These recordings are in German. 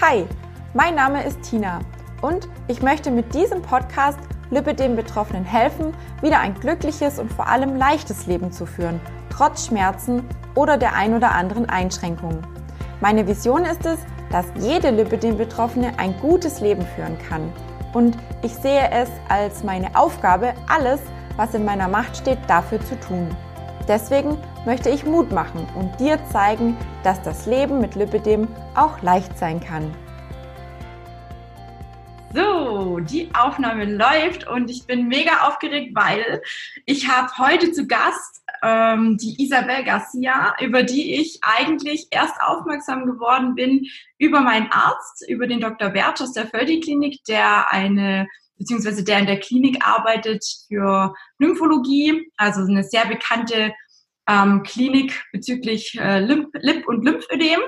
Hi, mein Name ist Tina und ich möchte mit diesem Podcast Lipidem-Betroffenen helfen, wieder ein glückliches und vor allem leichtes Leben zu führen, trotz Schmerzen oder der ein oder anderen Einschränkungen. Meine Vision ist es, dass jede Lipidem-Betroffene ein gutes Leben führen kann. Und ich sehe es als meine Aufgabe, alles, was in meiner Macht steht, dafür zu tun. Deswegen möchte ich Mut machen und dir zeigen, dass das Leben mit Lipidem auch leicht sein kann. So, die Aufnahme läuft und ich bin mega aufgeregt, weil ich habe heute zu Gast ähm, die Isabel Garcia, über die ich eigentlich erst aufmerksam geworden bin über meinen Arzt, über den Dr. Bertsch aus der Völdi-Klinik, der eine beziehungsweise der in der Klinik arbeitet für Lymphologie, also eine sehr bekannte ähm, Klinik bezüglich äh, Lip, Lip- und Lymphödem.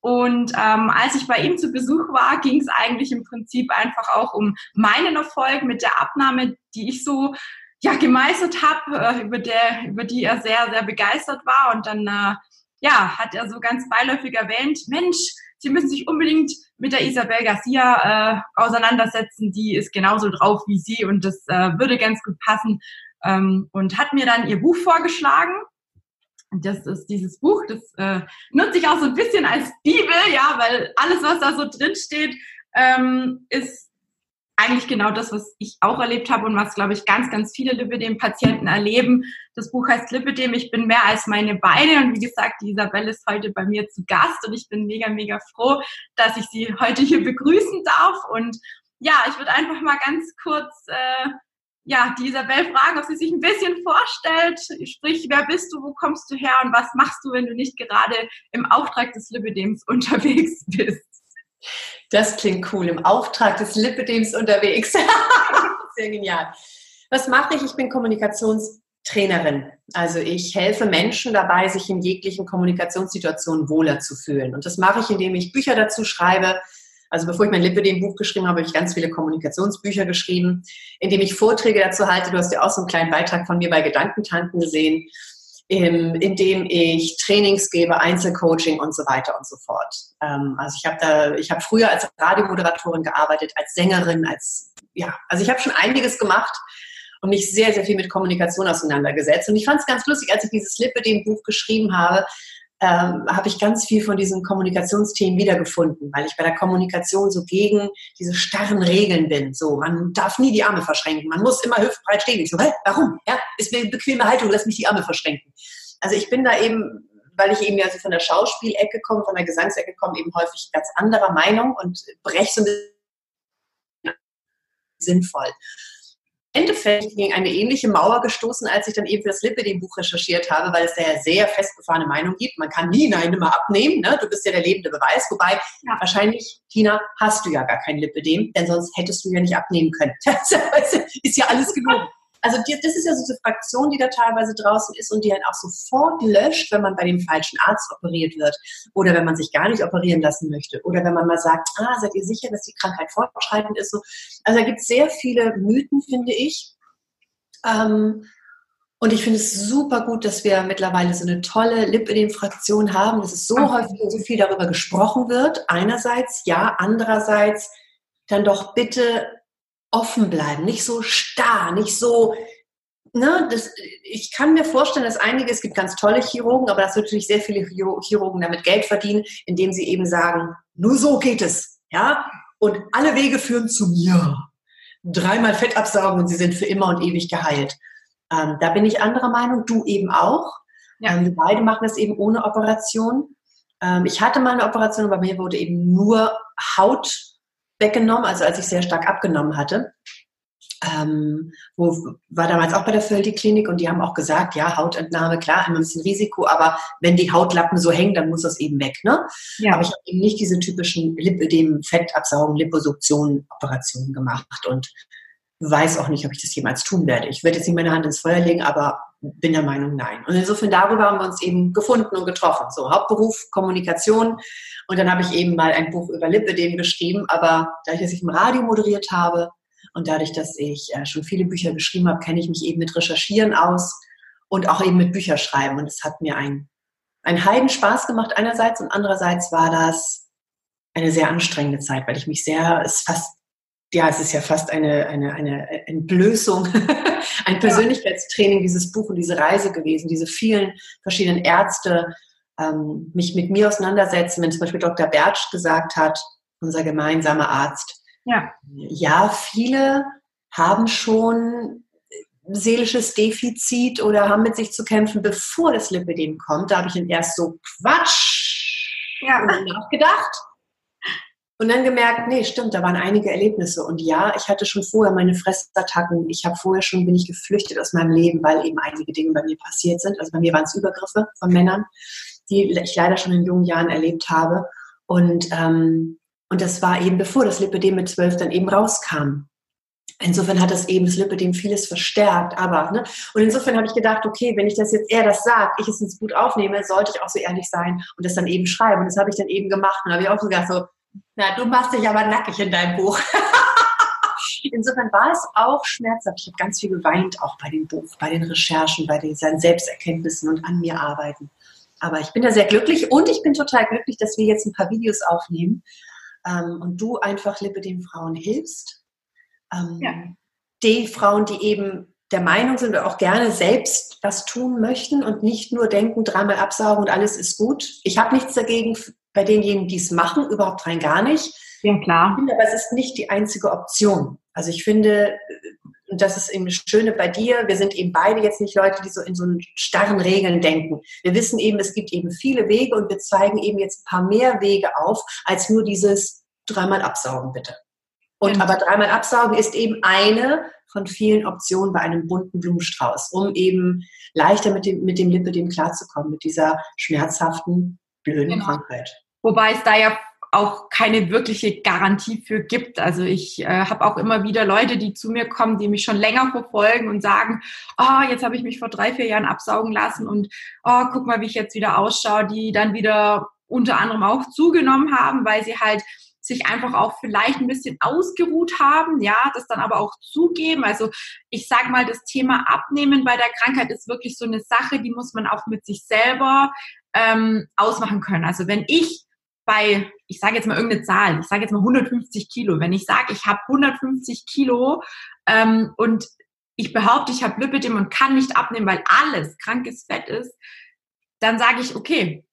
Und ähm, als ich bei ihm zu Besuch war, ging es eigentlich im Prinzip einfach auch um meinen Erfolg mit der Abnahme, die ich so ja gemeistert habe, äh, über über die er sehr sehr begeistert war. Und dann äh, ja hat er so ganz beiläufig erwähnt, Mensch, Sie müssen sich unbedingt mit der Isabel Garcia äh, auseinandersetzen. Die ist genauso drauf wie Sie und das äh, würde ganz gut passen. Ähm, und hat mir dann ihr Buch vorgeschlagen. Das ist dieses Buch, das äh, nutze ich auch so ein bisschen als Bibel, ja, weil alles, was da so drin steht, ähm, ist eigentlich genau das, was ich auch erlebt habe und was, glaube ich, ganz, ganz viele Lipidem-Patienten erleben. Das Buch heißt Lipidem, ich bin mehr als meine Beine. Und wie gesagt, die Isabelle ist heute bei mir zu Gast und ich bin mega, mega froh, dass ich sie heute hier begrüßen darf. Und ja, ich würde einfach mal ganz kurz äh, ja, die Isabel fragen, ob sie sich ein bisschen vorstellt. Sprich, wer bist du, wo kommst du her und was machst du, wenn du nicht gerade im Auftrag des Lipidems unterwegs bist? Das klingt cool, im Auftrag des Lipidems unterwegs. Sehr genial. Was mache ich? Ich bin Kommunikationstrainerin. Also ich helfe Menschen dabei, sich in jeglichen Kommunikationssituationen wohler zu fühlen. Und das mache ich, indem ich Bücher dazu schreibe, also bevor ich mein Lipidem-Buch geschrieben habe, habe ich ganz viele Kommunikationsbücher geschrieben, indem ich Vorträge dazu halte. Du hast ja auch so einen kleinen Beitrag von mir bei Gedankentanten gesehen, in dem ich Trainings gebe, Einzelcoaching und so weiter und so fort. Ähm, also ich habe da, ich habe früher als Radiomoderatorin gearbeitet, als Sängerin, als ja, also ich habe schon einiges gemacht und mich sehr, sehr viel mit Kommunikation auseinandergesetzt. Und ich fand es ganz lustig, als ich dieses Lipidem-Buch geschrieben habe, ähm, habe ich ganz viel von diesen Kommunikationsthemen wiedergefunden, weil ich bei der Kommunikation so gegen diese starren Regeln bin. So, man darf nie die Arme verschränken, man muss immer hüftbreit stehen. Ich so, hä, warum? Ja, ist eine bequeme Haltung, lass mich die Arme verschränken. Also ich bin da eben, weil ich eben ja so von der Schauspielecke komme, von der Gesangsecke komme, eben häufig ganz anderer Meinung und breche so ein bisschen sinnvoll. Endeffekt gegen eine ähnliche Mauer gestoßen, als ich dann eben für das Lipidem-Buch recherchiert habe, weil es da ja sehr festgefahrene Meinung gibt. Man kann nie eine Nummer abnehmen, ne? du bist ja der lebende Beweis. Wobei, ja. wahrscheinlich, Tina, hast du ja gar kein Lipidem, denn sonst hättest du ja nicht abnehmen können. Das ist ja alles gelogen. Also die, das ist ja so eine Fraktion, die da teilweise draußen ist und die dann auch sofort löscht, wenn man bei dem falschen Arzt operiert wird oder wenn man sich gar nicht operieren lassen möchte oder wenn man mal sagt, ah, seid ihr sicher, dass die Krankheit fortschreitend ist? So. Also da gibt es sehr viele Mythen, finde ich. Ähm, und ich finde es super gut, dass wir mittlerweile so eine tolle Lipidem-Fraktion haben, dass es so Ach. häufig und so viel darüber gesprochen wird. Einerseits, ja, andererseits dann doch bitte offen bleiben, nicht so starr, nicht so, ne, das, ich kann mir vorstellen, dass einige, es gibt ganz tolle Chirurgen, aber dass natürlich sehr viele Chirurgen damit Geld verdienen, indem sie eben sagen, nur so geht es, ja, und alle Wege führen zu mir. Dreimal Fett absaugen und sie sind für immer und ewig geheilt. Ähm, da bin ich anderer Meinung, du eben auch. Ja. Ähm, wir beide machen das eben ohne Operation. Ähm, ich hatte mal eine Operation, bei mir wurde eben nur Haut weggenommen, also als ich sehr stark abgenommen hatte. Ähm, wo war damals auch bei der Völdi-Klinik und die haben auch gesagt, ja, Hautentnahme, klar, immer ein bisschen Risiko, aber wenn die Hautlappen so hängen, dann muss das eben weg. Ne? Ja. Aber ich habe eben nicht diese typischen Lip dem Fettabsaugen, Liposuktion, Operationen gemacht und weiß auch nicht, ob ich das jemals tun werde. Ich werde jetzt nicht meine Hand ins Feuer legen, aber bin der Meinung, nein. Und insofern darüber haben wir uns eben gefunden und getroffen. So, Hauptberuf, Kommunikation. Und dann habe ich eben mal ein Buch über Lipidem geschrieben, aber dadurch, dass ich im Radio moderiert habe und dadurch, dass ich äh, schon viele Bücher geschrieben habe, kenne ich mich eben mit Recherchieren aus und auch eben mit Bücherschreiben. Und es hat mir ein, ein Heidenspaß gemacht einerseits und andererseits war das eine sehr anstrengende Zeit, weil ich mich sehr, es fast, ja, es ist ja fast eine, eine, eine Entblößung, ein Persönlichkeitstraining, dieses Buch und diese Reise gewesen, diese vielen verschiedenen Ärzte, ähm, mich mit mir auseinandersetzen, wenn zum Beispiel Dr. Bertsch gesagt hat, unser gemeinsamer Arzt, ja, ja viele haben schon seelisches Defizit oder haben mit sich zu kämpfen, bevor das Lipidem kommt. Da habe ich dann erst so Quatsch ja. nachgedacht und dann gemerkt, nee, stimmt, da waren einige Erlebnisse. Und ja, ich hatte schon vorher meine Fressattacken. Ich habe vorher schon, bin ich geflüchtet aus meinem Leben, weil eben einige Dinge bei mir passiert sind. Also bei mir waren es Übergriffe von Männern, die ich leider schon in jungen Jahren erlebt habe. Und, ähm, und das war eben bevor das Lipidem mit zwölf dann eben rauskam. Insofern hat das eben das Lipidem vieles verstärkt, aber, ne? Und insofern habe ich gedacht, okay, wenn ich das jetzt, er das sagt, ich es ins Gut aufnehme, sollte ich auch so ehrlich sein und das dann eben schreiben. Und das habe ich dann eben gemacht. Und habe ich auch so gedacht, so, na, du machst dich aber nackig in deinem Buch. Insofern war es auch schmerzhaft. Ich habe ganz viel geweint, auch bei dem Buch, bei den Recherchen, bei den Selbsterkenntnissen und an mir arbeiten. Aber ich bin da sehr glücklich und ich bin total glücklich, dass wir jetzt ein paar Videos aufnehmen ähm, und du einfach Lippe den Frauen hilfst ähm, ja. Die Frauen, die eben der Meinung sind oder auch gerne selbst was tun möchten und nicht nur denken, dreimal absaugen und alles ist gut. Ich habe nichts dagegen bei denjenigen, die es machen, überhaupt rein gar nicht. Ja, klar. Ich finde, aber es ist nicht die einzige Option. Also ich finde, und das ist eben das Schöne bei dir, wir sind eben beide jetzt nicht Leute, die so in so starren Regeln denken. Wir wissen eben, es gibt eben viele Wege und wir zeigen eben jetzt ein paar mehr Wege auf, als nur dieses dreimal absaugen, bitte. Und aber dreimal absaugen ist eben eine von vielen Optionen bei einem bunten Blumenstrauß, um eben leichter mit dem, mit dem Lipidem klarzukommen, mit dieser schmerzhaften, blöden genau. Krankheit. Wobei es da ja auch keine wirkliche Garantie für gibt. Also ich äh, habe auch immer wieder Leute, die zu mir kommen, die mich schon länger verfolgen und sagen, oh, jetzt habe ich mich vor drei, vier Jahren absaugen lassen und oh, guck mal, wie ich jetzt wieder ausschaue, die dann wieder unter anderem auch zugenommen haben, weil sie halt sich einfach auch vielleicht ein bisschen ausgeruht haben, ja, das dann aber auch zugeben. Also ich sage mal, das Thema Abnehmen bei der Krankheit ist wirklich so eine Sache, die muss man auch mit sich selber ähm, ausmachen können. Also wenn ich bei, ich sage jetzt mal irgendeine Zahl, ich sage jetzt mal 150 Kilo, wenn ich sage, ich habe 150 Kilo ähm, und ich behaupte, ich habe Lipidem und kann nicht abnehmen, weil alles krankes Fett ist, dann sage ich, okay,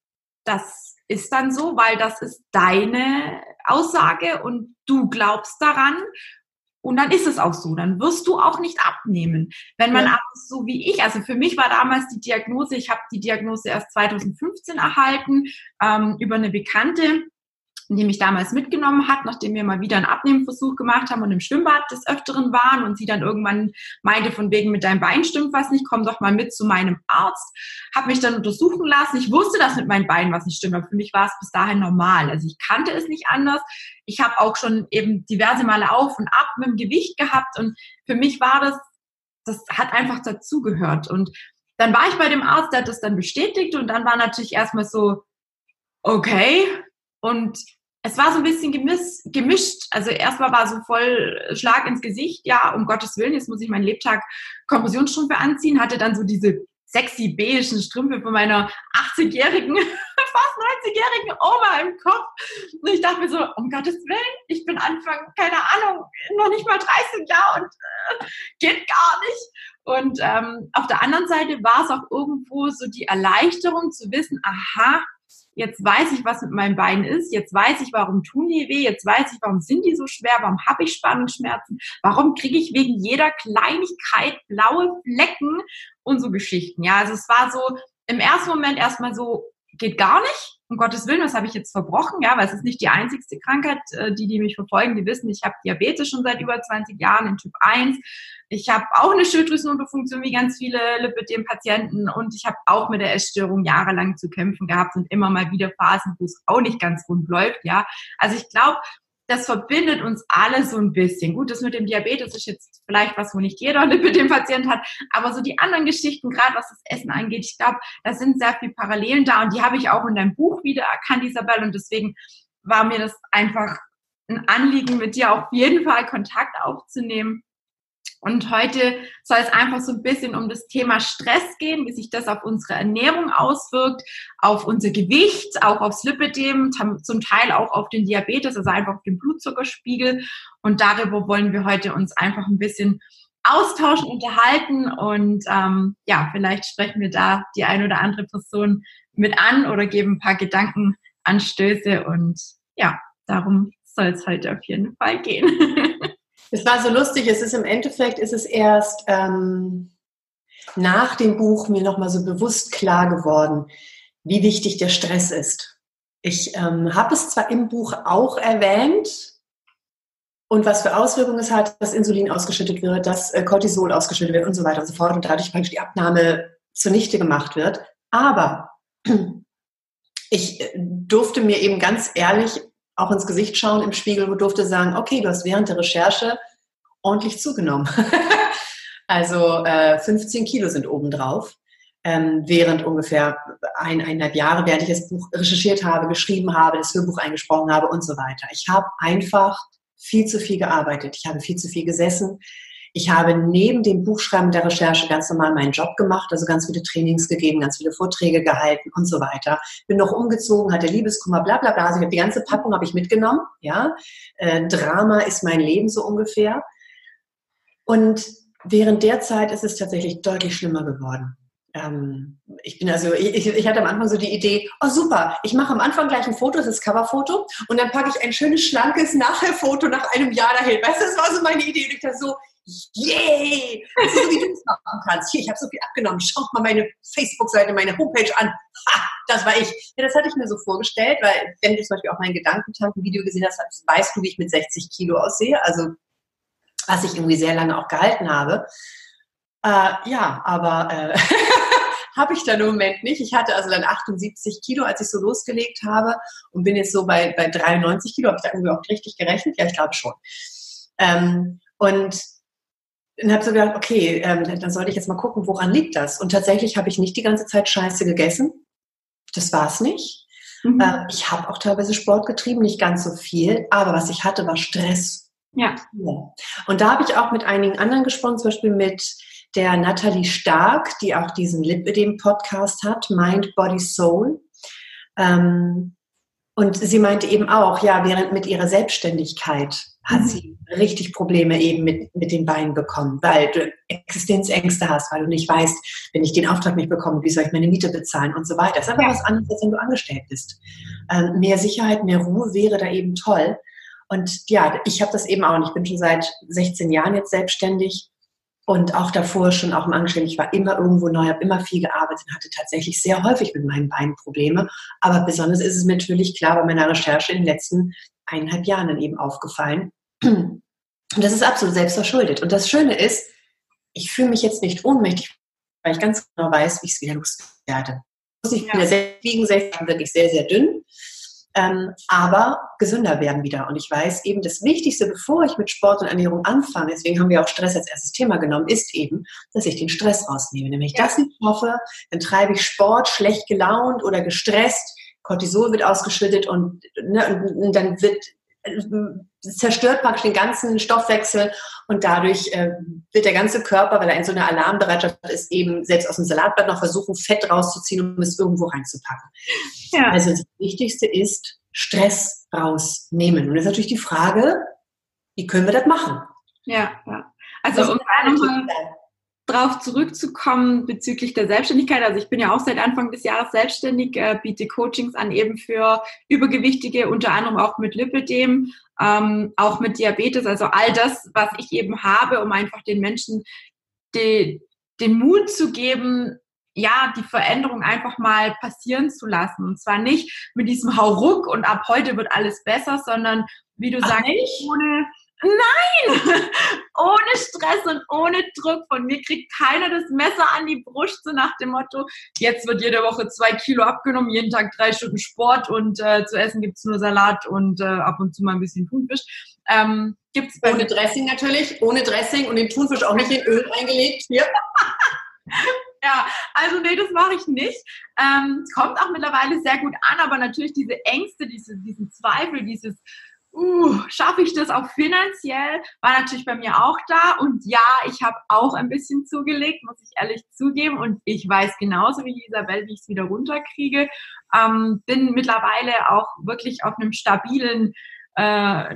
das ist dann so, weil das ist deine Aussage und du glaubst daran. Und dann ist es auch so. Dann wirst du auch nicht abnehmen. Wenn man ja. aber so wie ich, also für mich war damals die Diagnose, ich habe die Diagnose erst 2015 erhalten ähm, über eine Bekannte, die mich damals mitgenommen hat, nachdem wir mal wieder einen Abnehmversuch gemacht haben und im Schwimmbad des Öfteren waren und sie dann irgendwann meinte, von wegen mit deinem Bein stimmt was nicht, komm doch mal mit zu meinem Arzt, habe mich dann untersuchen lassen. Ich wusste, dass mit meinem Bein was nicht stimmt, aber für mich war es bis dahin normal. Also ich kannte es nicht anders. Ich habe auch schon eben diverse Male auf und ab mit dem Gewicht gehabt und für mich war das, das hat einfach dazugehört. Und dann war ich bei dem Arzt, der hat das dann bestätigt und dann war natürlich erstmal so, okay, und es war so ein bisschen gemiss, gemischt. Also erstmal war so voll Schlag ins Gesicht, ja, um Gottes Willen, jetzt muss ich meinen Lebtag Kompressionsstrümpfe anziehen, hatte dann so diese sexy beigen Strümpfe von meiner 80-jährigen, fast 90-jährigen Oma im Kopf. Und ich dachte mir so, um Gottes Willen, ich bin Anfang, keine Ahnung, noch nicht mal 30 Jahre und äh, geht gar nicht. Und ähm, auf der anderen Seite war es auch irgendwo so die Erleichterung zu wissen, aha, jetzt weiß ich, was mit meinem Bein ist, jetzt weiß ich, warum tun die weh, jetzt weiß ich, warum sind die so schwer, warum habe ich Spannungsschmerzen, warum kriege ich wegen jeder Kleinigkeit blaue Flecken? Und so Geschichten. Ja, also es war so im ersten Moment erstmal so, geht gar nicht. Um Gottes Willen, was habe ich jetzt verbrochen? Ja, weil es ist nicht die einzigste Krankheit. Äh, die, die mich verfolgen, die wissen, ich habe Diabetes schon seit über 20 Jahren in Typ 1. Ich habe auch eine Schilddrüsenunterfunktion wie ganz viele Lipidem-Patienten und ich habe auch mit der Essstörung jahrelang zu kämpfen gehabt und immer mal wieder Phasen, wo es auch nicht ganz rund läuft. Ja, also ich glaube, das verbindet uns alle so ein bisschen. Gut, das mit dem Diabetes ist jetzt vielleicht was, wo nicht jeder Lipidem-Patient hat, aber so die anderen Geschichten, gerade was das Essen angeht, ich glaube, da sind sehr viele Parallelen da und die habe ich auch in deinem Buch wieder erkannt, Isabel, und deswegen war mir das einfach ein Anliegen, mit dir auf jeden Fall Kontakt aufzunehmen Und heute soll es einfach so ein bisschen um das Thema Stress gehen, wie sich das auf unsere Ernährung auswirkt, auf unser Gewicht, auch aufs Lipidem, zum Teil auch auf den Diabetes, also einfach auf den Blutzuckerspiegel. Und darüber wollen wir heute uns einfach ein bisschen austauschen, unterhalten und ähm, ja, vielleicht sprechen wir da die ein oder andere Person mit an oder geben ein paar Gedankenanstöße und ja, darum soll es heute auf jeden Fall gehen. Es war so lustig, es ist im Endeffekt, ist es erst ähm, nach dem Buch mir nochmal so bewusst klar geworden, wie wichtig der Stress ist. Ich ähm, habe es zwar im Buch auch erwähnt und was für Auswirkungen es hat, dass Insulin ausgeschüttet wird, dass äh, Cortisol ausgeschüttet wird und so weiter und so fort und dadurch praktisch die Abnahme zunichte gemacht wird. Aber ich äh, durfte mir eben ganz ehrlich auch ins Gesicht schauen im Spiegel und durfte sagen, okay, du hast während der Recherche ordentlich zugenommen. also äh, 15 Kilo sind obendrauf. Ähm, während ungefähr eineinhalb Jahre, während ich das Buch recherchiert habe, geschrieben habe, das Hörbuch eingesprochen habe und so weiter. Ich habe einfach viel zu viel gearbeitet. Ich habe viel zu viel gesessen. Ich habe neben dem Buchschreiben der Recherche ganz normal meinen Job gemacht, also ganz viele Trainings gegeben, ganz viele Vorträge gehalten und so weiter. Bin noch umgezogen, hatte Liebeskummer, bla bla bla. Also die ganze Packung habe ich mitgenommen. Ja, äh, Drama ist mein Leben so ungefähr. Und während der Zeit ist es tatsächlich deutlich schlimmer geworden. Ähm, ich bin also, ich, ich, hatte am Anfang so die Idee, oh super, ich mache am Anfang gleich ein Foto, das ist Coverfoto, und dann packe ich ein schönes, schlankes Nachher-Foto nach einem Jahr dahin. Weißt du, das war so meine Idee. Und ich dachte so, yay! So wie du es machen kannst. Hier, ich habe so viel abgenommen. Schaut mal meine Facebook-Seite, meine Homepage an. Ha, das war ich. Ja, das hatte ich mir so vorgestellt, weil wenn du zum Beispiel auch mein Gedankentanken-Video gesehen hast, weißt du, wie ich mit 60 Kilo aussehe. Also, was ich irgendwie sehr lange auch gehalten habe. Äh, ja, aber äh, habe ich dann im Moment nicht. Ich hatte also dann 78 Kilo, als ich so losgelegt habe und bin jetzt so bei, bei 93 Kilo. Habe ich da irgendwie auch richtig gerechnet? Ja, ich glaube schon. Ähm, und und habe so gedacht, okay, ähm, dann sollte ich jetzt mal gucken, woran liegt das? Und tatsächlich habe ich nicht die ganze Zeit Scheiße gegessen. Das war es nicht. Mhm. Äh, ich habe auch teilweise Sport getrieben, nicht ganz so viel, aber was ich hatte, war Stress. Ja. Und da habe ich auch mit einigen anderen gesprochen, zum Beispiel mit der Nathalie Stark, die auch diesen Lipidem-Podcast hat, Mind, Body, Soul. Ähm, und sie meinte eben auch, ja, während mit ihrer Selbstständigkeit hat sie richtig Probleme eben mit, mit den Beinen bekommen, weil du Existenzängste hast, weil du nicht weißt, wenn ich den Auftrag nicht bekomme, wie soll ich meine Miete bezahlen und so weiter. Das ist einfach was anderes, als wenn du angestellt bist. Ähm, mehr Sicherheit, mehr Ruhe wäre da eben toll. Und ja, ich habe das eben auch. Und ich bin schon seit 16 Jahren jetzt selbstständig und auch davor schon auch im Angestellten. Ich war immer irgendwo neu, habe immer viel gearbeitet und hatte tatsächlich sehr häufig mit meinen Beinen Probleme. Aber besonders ist es mir natürlich klar bei meiner Recherche in den letzten eineinhalb Jahren dann eben aufgefallen. Und das ist absolut selbstverschuldet. Und das Schöne ist, ich fühle mich jetzt nicht ohnmächtig, weil ich ganz genau weiß, wie ich es wieder loswerde. Ich muss nicht wieder sehr wiegen, sehr, wirklich sehr, sehr dünn ähm, aber gesünder werden wieder. Und ich weiß eben, das Wichtigste, bevor ich mit Sport und Ernährung anfange, deswegen haben wir auch Stress als erstes Thema genommen, ist eben, dass ich den Stress rausnehme. Nämlich ja. das nicht hoffe, dann treibe ich Sport schlecht gelaunt oder gestresst, Cortisol wird ausgeschüttet und, ne, und dann wird zerstört praktisch den ganzen Stoffwechsel und dadurch äh, wird der ganze Körper, weil er in so einer Alarmbereitschaft ist, eben selbst aus dem Salatblatt noch versuchen, Fett rauszuziehen, um es irgendwo reinzupacken. Ja. Also das Wichtigste ist, Stress rausnehmen. Und das ist natürlich die Frage, wie können wir das machen? Ja, ja. Also um da nochmal drauf zurückzukommen bezüglich der Selbstständigkeit. Also ich bin ja auch seit Anfang des Jahres selbstständig, äh, biete Coachings an eben für Übergewichtige, unter anderem auch mit Lipidem, ähm, auch mit Diabetes, also all das, was ich eben habe, um einfach den Menschen die, den Mut zu geben, ja, die Veränderung einfach mal passieren zu lassen. Und zwar nicht mit diesem Hauruck und ab heute wird alles besser, sondern wie du Ach, sagst, ohne, Nein! ohne Stress und ohne Druck. Von mir kriegt keiner das Messer an die Brust, so nach dem Motto, jetzt wird jede Woche zwei Kilo abgenommen, jeden Tag drei Stunden Sport und äh, zu essen gibt's nur Salat und äh, ab und zu mal ein bisschen Thunfisch. Ähm, gibt's ohne Dressing natürlich, ohne Dressing und den Thunfisch auch nicht in Öl eingelegt. Hier. Ja, also nee, das mache ich nicht. Ähm, es kommt auch mittlerweile sehr gut an, aber natürlich diese Ängste, diese, diesen Zweifel, dieses uh, schaffe ich das auch finanziell? War natürlich bei mir auch da. Und ja, ich habe auch ein bisschen zugelegt, muss ich ehrlich zugeben. Und ich weiß genauso wie Isabel, wie ich es wieder runterkriege. Ähm, bin mittlerweile auch wirklich auf einem stabilen, äh,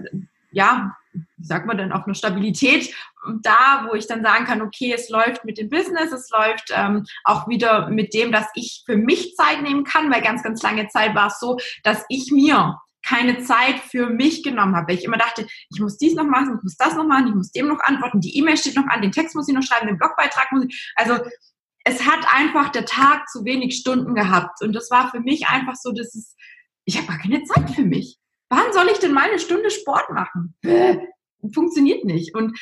ja, wie sagt man denn, auf einer Stabilität da, wo ich dann sagen kann, okay, es läuft mit dem Business, es läuft ähm, auch wieder mit dem, dass ich für mich Zeit nehmen kann, weil ganz, ganz lange Zeit war es so, dass ich mir keine Zeit für mich genommen habe, weil ich immer dachte, ich muss dies noch machen, ich muss das noch machen, ich muss dem noch antworten, die E-Mail steht noch an, den Text muss ich noch schreiben, den Blogbeitrag muss ich, also es hat einfach der Tag zu wenig Stunden gehabt und das war für mich einfach so, dass es, ich habe gar keine Zeit für mich. Wann soll ich denn mal eine Stunde Sport machen? Funktioniert nicht. Und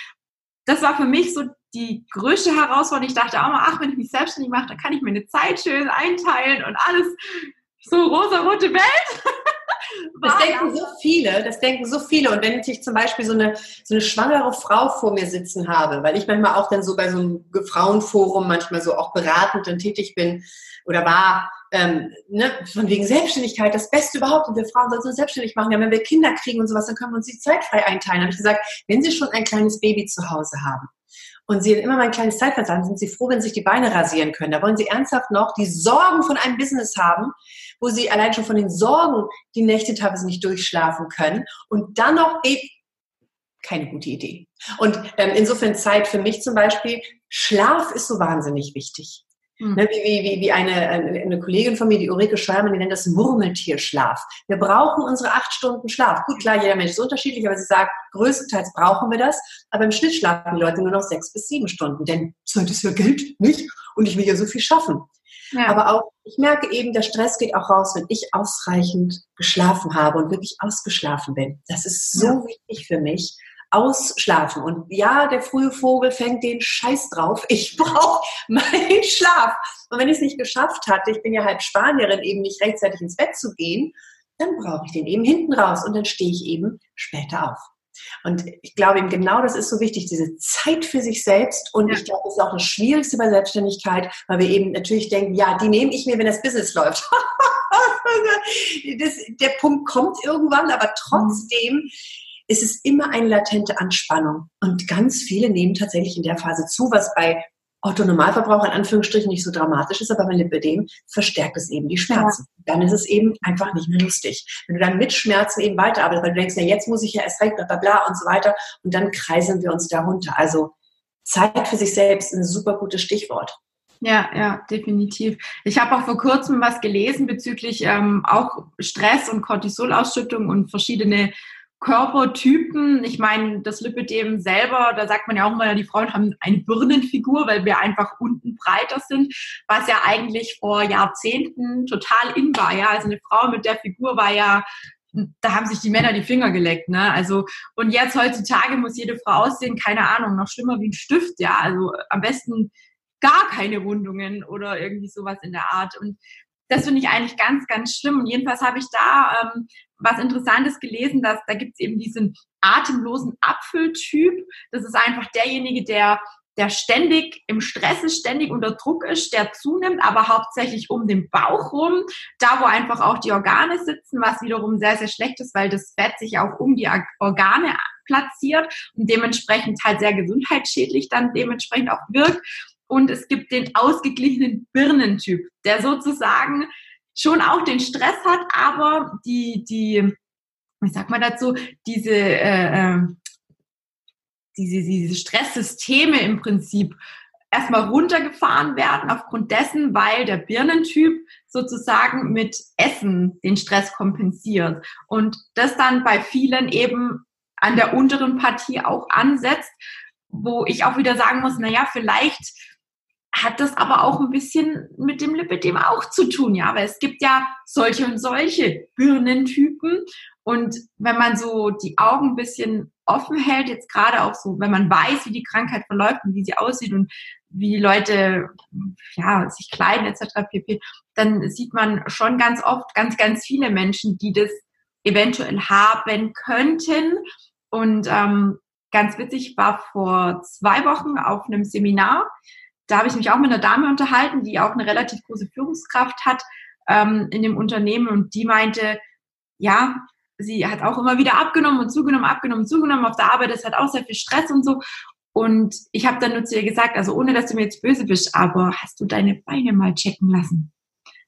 das war für mich so die größte Herausforderung. Ich dachte auch mal, ach, wenn ich mich selbstständig mache, dann kann ich meine Zeit schön einteilen und alles so rosa-rote Welt. Das denken so viele, das denken so viele. Und wenn ich zum Beispiel so eine, so eine schwangere Frau vor mir sitzen habe, weil ich manchmal auch dann so bei so einem Frauenforum manchmal so auch beratend und tätig bin oder war, ähm, ne, von wegen Selbstständigkeit, das Beste überhaupt. Und wir Frauen sollen uns selbstständig machen. Ja, wenn wir Kinder kriegen und sowas, dann können wir uns die Zeit frei einteilen. Da habe ich gesagt, wenn Sie schon ein kleines Baby zu Hause haben, und Sie immer mal ein kleines Zeitversand, sind Sie froh, wenn Sie sich die Beine rasieren können. Da wollen Sie ernsthaft noch die Sorgen von einem Business haben, wo Sie allein schon von den Sorgen die Nächte teilweise nicht durchschlafen können und dann noch eben keine gute Idee. Und ähm, insofern Zeit für mich zum Beispiel, Schlaf ist so wahnsinnig wichtig. Mhm. Ne, wie, wie, wie eine, eine Kollegin von mir, die Ulrike Scheuermann, die nennt das Murmeltierschlaf. Wir brauchen unsere acht Stunden Schlaf. Gut, klar, jeder Mensch ist unterschiedlich, aber sie sagt, größtenteils brauchen wir das. Aber im Schnitt schlafen die Leute nur noch sechs bis sieben Stunden. Denn Zeit ist ja Geld, nicht? Und ich will ja so viel schaffen. Ja. Aber auch, ich merke eben, der Stress geht auch raus, wenn ich ausreichend geschlafen habe und wirklich ausgeschlafen bin. Das ist so ja. wichtig für mich ausschlafen. Und ja, der frühe Vogel fängt den Scheiß drauf. Ich brauche meinen Schlaf. Und wenn ich es nicht geschafft hatte, ich bin ja halb Spanierin, eben nicht rechtzeitig ins Bett zu gehen, dann brauche ich den eben hinten raus und dann stehe ich eben später auf. Und ich glaube eben genau das ist so wichtig, diese Zeit für sich selbst. Und ja. ich glaube, das ist auch das Schwierigste bei Selbstständigkeit, weil wir eben natürlich denken, ja, die nehme ich mir, wenn das Business läuft. das, der Punkt kommt irgendwann, aber trotzdem mhm ist es immer eine latente Anspannung. Und ganz viele nehmen tatsächlich in der Phase zu, was bei Otto Normalverbraucher in Anführungsstrichen nicht so dramatisch ist, aber bei Lipidem verstärkt es eben die Schmerzen. Ja. Dann ist es eben einfach nicht mehr lustig. Wenn du dann mit Schmerzen eben weiterarbeitest, weil du denkst, na jetzt muss ich ja erst recht, bla bla bla und so weiter und dann kreisen wir uns darunter. Also Zeit für sich selbst ist ein super gutes Stichwort. Ja, ja, definitiv. Ich habe auch vor kurzem was gelesen bezüglich ähm, auch Stress und Cortisolausschüttung und verschiedene Körpertypen. Ich meine, das Lipidem selber, da sagt man ja auch immer, die Frauen haben eine Birnenfigur, weil wir einfach unten breiter sind, was ja eigentlich vor Jahrzehnten total in war. Ja, also eine Frau mit der Figur war ja da haben sich die Männer die Finger geleckt, ne? Also und jetzt heutzutage muss jede Frau aussehen, keine Ahnung, noch schlimmer wie ein Stift, ja. Also am besten gar keine Wundungen oder irgendwie sowas in der Art. Und das finde ich eigentlich ganz, ganz schlimm. Und jedenfalls habe ich da ähm, was Interessantes gelesen, dass da gibt es eben diesen atemlosen Apfeltyp. Das ist einfach derjenige, der der ständig im Stress ist, ständig unter Druck ist, der zunimmt, aber hauptsächlich um den Bauch rum, da wo einfach auch die Organe sitzen, was wiederum sehr, sehr schlecht ist, weil das Fett sich auch um die Organe platziert und dementsprechend halt sehr gesundheitsschädlich dann dementsprechend auch wirkt. Und es gibt den ausgeglichenen Birnentyp, der sozusagen schon auch den Stress hat, aber die, die, wie sagt man dazu, diese, äh, äh, diese, diese Stresssysteme im Prinzip erstmal runtergefahren werden aufgrund dessen, weil der Birnentyp sozusagen mit Essen den Stress kompensiert und das dann bei vielen eben an der unteren Partie auch ansetzt, wo ich auch wieder sagen muss, na ja, vielleicht hat das aber auch ein bisschen mit dem Lipidem auch zu tun, ja, weil es gibt ja solche und solche Birnentypen und wenn man so die Augen ein bisschen offen hält, jetzt gerade auch so, wenn man weiß, wie die Krankheit verläuft und wie sie aussieht und wie die Leute ja, sich kleiden etc. pp., dann sieht man schon ganz oft ganz, ganz viele Menschen, die das eventuell haben könnten. Und ähm, ganz witzig war vor zwei Wochen auf einem Seminar, da habe ich mich auch mit einer Dame unterhalten, die auch eine relativ große Führungskraft hat ähm, in dem Unternehmen und die meinte, ja, sie hat auch immer wieder abgenommen und zugenommen, abgenommen, zugenommen. Auf der Arbeit ist halt auch sehr viel Stress und so. Und ich habe dann nur zu ihr gesagt, also ohne dass du mir jetzt böse bist, aber hast du deine Beine mal checken lassen?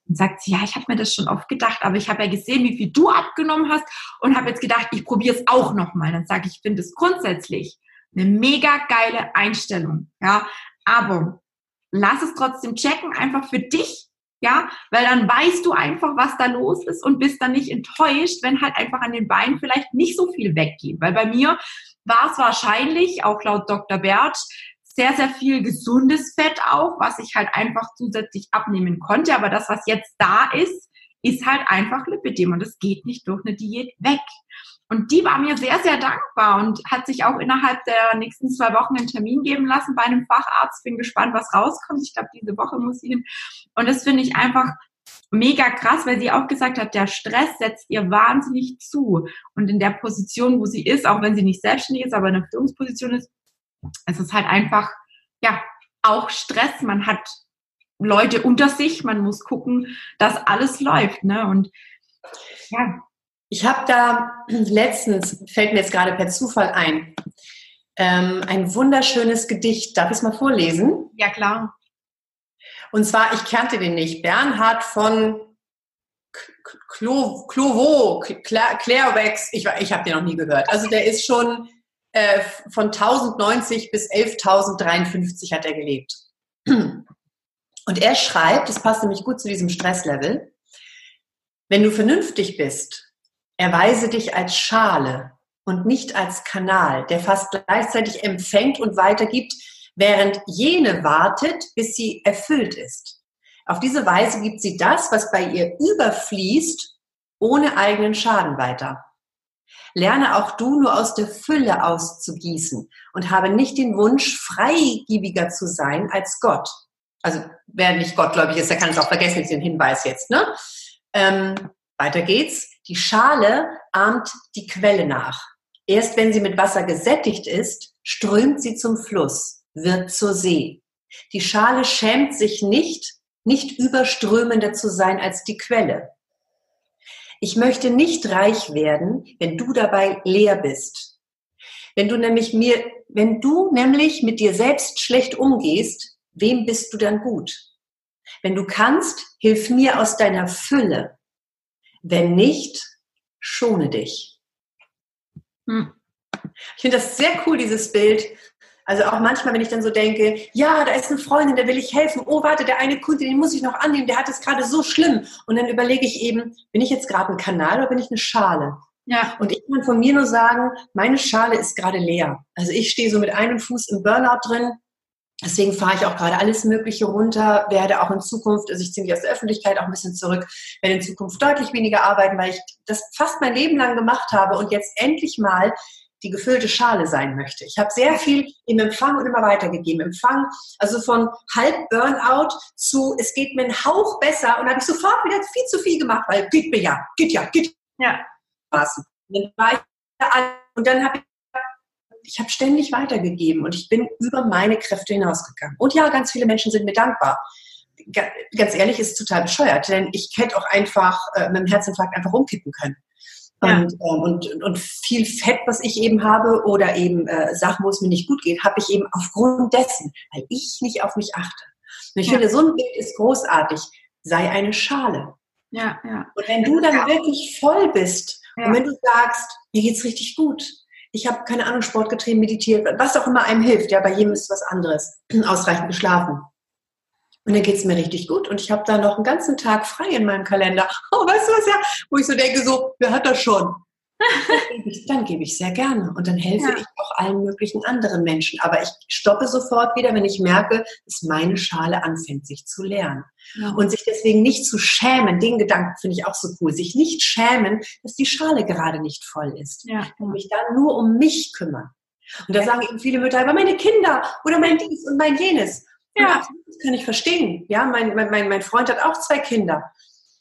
Und sagt sie, ja, ich habe mir das schon oft gedacht, aber ich habe ja gesehen, wie viel du abgenommen hast und habe jetzt gedacht, ich probiere es auch nochmal. Dann sage ich, ich finde es grundsätzlich eine mega geile Einstellung. Ja, aber lass es trotzdem checken, einfach für dich, ja, weil dann weißt du einfach, was da los ist und bist dann nicht enttäuscht, wenn halt einfach an den Beinen vielleicht nicht so viel weggeht. Weil bei mir war es wahrscheinlich, auch laut Dr. Bertsch, sehr, sehr viel gesundes Fett auch, was ich halt einfach zusätzlich abnehmen konnte. Aber das, was jetzt da ist, ist halt einfach Lipidem und das geht nicht durch eine Diät weg. Und die war mir sehr, sehr dankbar und hat sich auch innerhalb der nächsten zwei Wochen einen Termin geben lassen bei einem Facharzt. Bin gespannt, was rauskommt. Ich glaube, diese Woche muss sie hin. Und das finde ich einfach mega krass, weil sie auch gesagt hat, der Stress setzt ihr wahnsinnig zu. Und in der Position, wo sie ist, auch wenn sie nicht selbstständig ist, aber in einer Führungsposition ist, es ist halt einfach, ja, auch Stress. Man hat Leute unter sich, man muss gucken, dass alles läuft, ne? Und ja. Ich habe da letztens, fällt mir jetzt gerade per Zufall ein, ähm, ein wunderschönes Gedicht. Darf ich es mal vorlesen? Ja, klar. Und zwar, ich kannte den nicht, Bernhard von Clovo, Clairwex, ich, ich habe den noch nie gehört. Also der ist schon äh, von 1090 bis 11.053 hat er gelebt. Und er schreibt, das passt nämlich gut zu diesem Stresslevel, wenn du vernünftig bist, erweise dich als Schale und nicht als Kanal, der fast gleichzeitig empfängt und weitergibt, während jene wartet, bis sie erfüllt ist. Auf diese Weise gibt sie das, was bei ihr überfließt, ohne eigenen Schaden weiter. Lerne auch du nur aus der Fülle auszugießen und habe nicht den Wunsch, freigebiger zu sein als Gott. Also wer nicht gottgläubig ist, der kann es auch vergessen, dem Hinweis jetzt. Ne? Ähm, weiter geht's. Die Schale ahmt die Quelle nach. Erst wenn sie mit Wasser gesättigt ist, strömt sie zum Fluss wird zur See. Die Schale schämt sich nicht, nicht überströmender zu sein als die Quelle. Ich möchte nicht reich werden, wenn du dabei leer bist. Wenn du nämlich mir, wenn du nämlich mit dir selbst schlecht umgehst, wem bist du dann gut? Wenn du kannst, hilf mir aus deiner Fülle. Wenn nicht, schone dich. Hm. Ich finde das sehr cool, dieses Bild, also auch manchmal, wenn ich dann so denke, ja, da ist eine Freundin, der will ich helfen. Oh, warte, der eine Kunde, den muss ich noch annehmen, der hat es gerade so schlimm. Und dann überlege ich eben, bin ich jetzt gerade ein Kanal oder bin ich eine Schale? Ja. Und ich kann von mir nur sagen, meine Schale ist gerade leer. Also ich stehe so mit einem Fuß im Burnout drin. Deswegen fahre ich auch gerade alles Mögliche runter, werde auch in Zukunft, also ich ziehe mich aus der Öffentlichkeit auch ein bisschen zurück, werde in Zukunft deutlich weniger arbeiten, weil ich das fast mein Leben lang gemacht habe und jetzt endlich mal die gefüllte Schale sein möchte. Ich habe sehr viel im Empfang und immer weitergegeben. Empfang, also von halb Burnout zu, es geht mir einen Hauch besser und habe ich sofort wieder viel zu viel gemacht, weil geht mir ja, geht ja, geht ja. Und dann habe ich ich habe ständig weitergegeben und ich bin über meine Kräfte hinausgegangen. Und ja, ganz viele Menschen sind mir dankbar. Ganz ehrlich, ist total bescheuert, denn ich hätte auch einfach äh, mit dem Herzinfarkt einfach umkippen können. Ja. Und, ähm, und, und viel Fett, was ich eben habe, oder eben äh, Sachen, wo es mir nicht gut geht, habe ich eben aufgrund dessen, weil ich nicht auf mich achte. Und ich ja. finde, so ein Bild ist großartig. Sei eine Schale. Ja, ja. Und wenn du dann wirklich voll bist und wenn du sagst, mir geht's richtig gut, ich habe keine Ahnung, Sport getrieben, meditiert, was auch immer einem hilft, ja, bei jedem ist was anderes, ausreichend geschlafen, und dann geht es mir richtig gut und ich habe da noch einen ganzen Tag frei in meinem Kalender. Oh, weißt du was ja? Wo ich so denke, so, wer hat das schon? Dann gebe ich sehr gerne und dann helfe ja. ich auch allen möglichen anderen Menschen. Aber ich stoppe sofort wieder, wenn ich merke, dass meine Schale anfängt, sich zu leeren. Ja. Und sich deswegen nicht zu schämen, den Gedanken finde ich auch so cool, sich nicht schämen, dass die Schale gerade nicht voll ist. Ja. Und mich dann nur um mich kümmern. Und da sagen eben viele Mütter, aber meine Kinder oder mein dies und mein jenes. Ja, das kann ich verstehen. Ja, mein, mein, mein Freund hat auch zwei Kinder.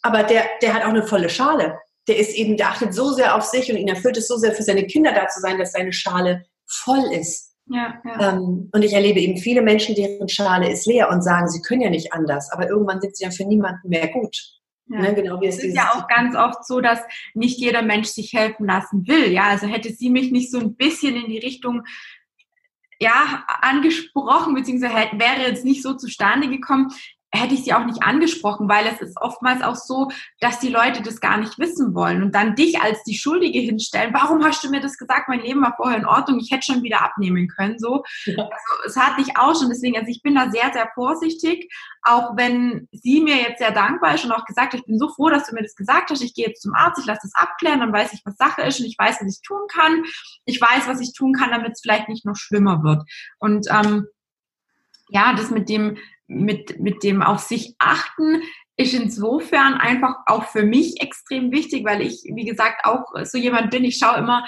Aber der, der hat auch eine volle Schale. Der ist eben, der achtet so sehr auf sich und ihn erfüllt es so sehr für seine Kinder da zu sein, dass seine Schale voll ist. Ja, ja. Ähm, und ich erlebe eben viele Menschen, deren Schale ist leer und sagen, sie können ja nicht anders, aber irgendwann sind sie dann für niemanden mehr gut. Ja. Ne, genau es ist ja auch ganz oft so, dass nicht jeder Mensch sich helfen lassen will. Ja, also hätte sie mich nicht so ein bisschen in die Richtung ja, angesprochen, beziehungsweise wäre jetzt nicht so zustande gekommen, hätte ich sie auch nicht angesprochen, weil es ist oftmals auch so, dass die Leute das gar nicht wissen wollen und dann dich als die Schuldige hinstellen. Warum hast du mir das gesagt? Mein Leben war vorher in Ordnung. Ich hätte schon wieder abnehmen können. So, ja. also, es hat dich auch schon. Deswegen, also ich bin da sehr, sehr vorsichtig. Auch wenn sie mir jetzt sehr dankbar ist und auch gesagt hat, ich bin so froh, dass du mir das gesagt hast. Ich gehe jetzt zum Arzt, ich lasse das abklären, dann weiß ich, was Sache ist und ich weiß, was ich tun kann. Ich weiß, was ich tun kann, damit es vielleicht nicht noch schlimmer wird. Und ähm, ja, das mit dem mit, mit dem auf sich achten ist insofern einfach auch für mich extrem wichtig, weil ich, wie gesagt, auch so jemand bin, ich schaue immer,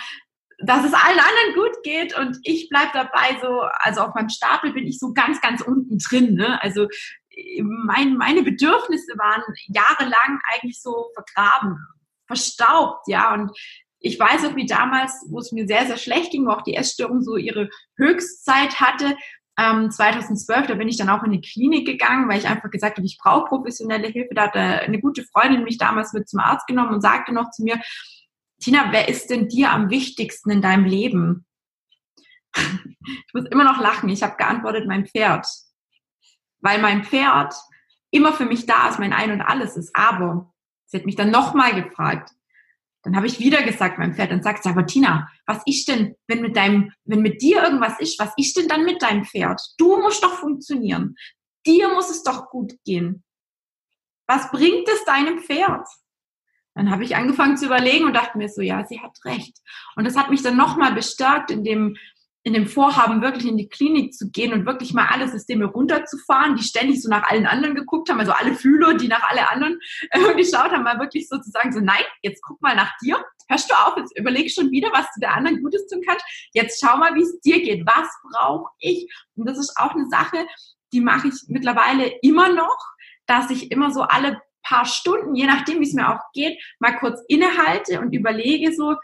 dass es allen anderen gut geht und ich bleib dabei so, also auf meinem Stapel bin ich so ganz, ganz unten drin. Ne? Also mein, meine Bedürfnisse waren jahrelang eigentlich so vergraben, verstaubt, ja, und ich weiß auch, wie damals, wo es mir sehr, sehr schlecht ging, wo auch die Essstörung so ihre Höchstzeit hatte, ähm, 2012, da bin ich dann auch in die Klinik gegangen, weil ich einfach gesagt habe, ich brauche professionelle Hilfe. Da hat eine gute Freundin mich damals mit zum Arzt genommen und sagte noch zu mir, Tina, wer ist denn dir am wichtigsten in deinem Leben? ich muss immer noch lachen. Ich habe geantwortet, mein Pferd. Weil mein Pferd immer für mich da ist, mein Ein und Alles ist. Aber sie hat mich dann nochmal gefragt, dann habe ich wieder gesagt meinem Pferd, dann sagt sie, aber Tina, was ist denn, wenn mit deinem, wenn mit dir irgendwas ist, was ist denn dann mit deinem Pferd? Du musst doch funktionieren. Dir muss es doch gut gehen. Was bringt es deinem Pferd? Dann habe ich angefangen zu überlegen und dachte mir so, ja, sie hat recht. Und das hat mich dann nochmal bestärkt in dem, in dem Vorhaben, wirklich in die Klinik zu gehen und wirklich mal alle Systeme runterzufahren, die ständig so nach allen anderen geguckt haben, also alle Fühler, die nach alle anderen äh, geschaut haben, mal wirklich sozusagen so, nein, jetzt guck mal nach dir, hörst du auf, jetzt überleg schon wieder, was du der anderen Gutes tun kannst, jetzt schau mal, wie es dir geht, was brauche ich? Und das ist auch eine Sache, die mache ich mittlerweile immer noch, dass ich immer so alle paar Stunden, je nachdem, wie es mir auch geht, mal kurz innehalte und überlege so,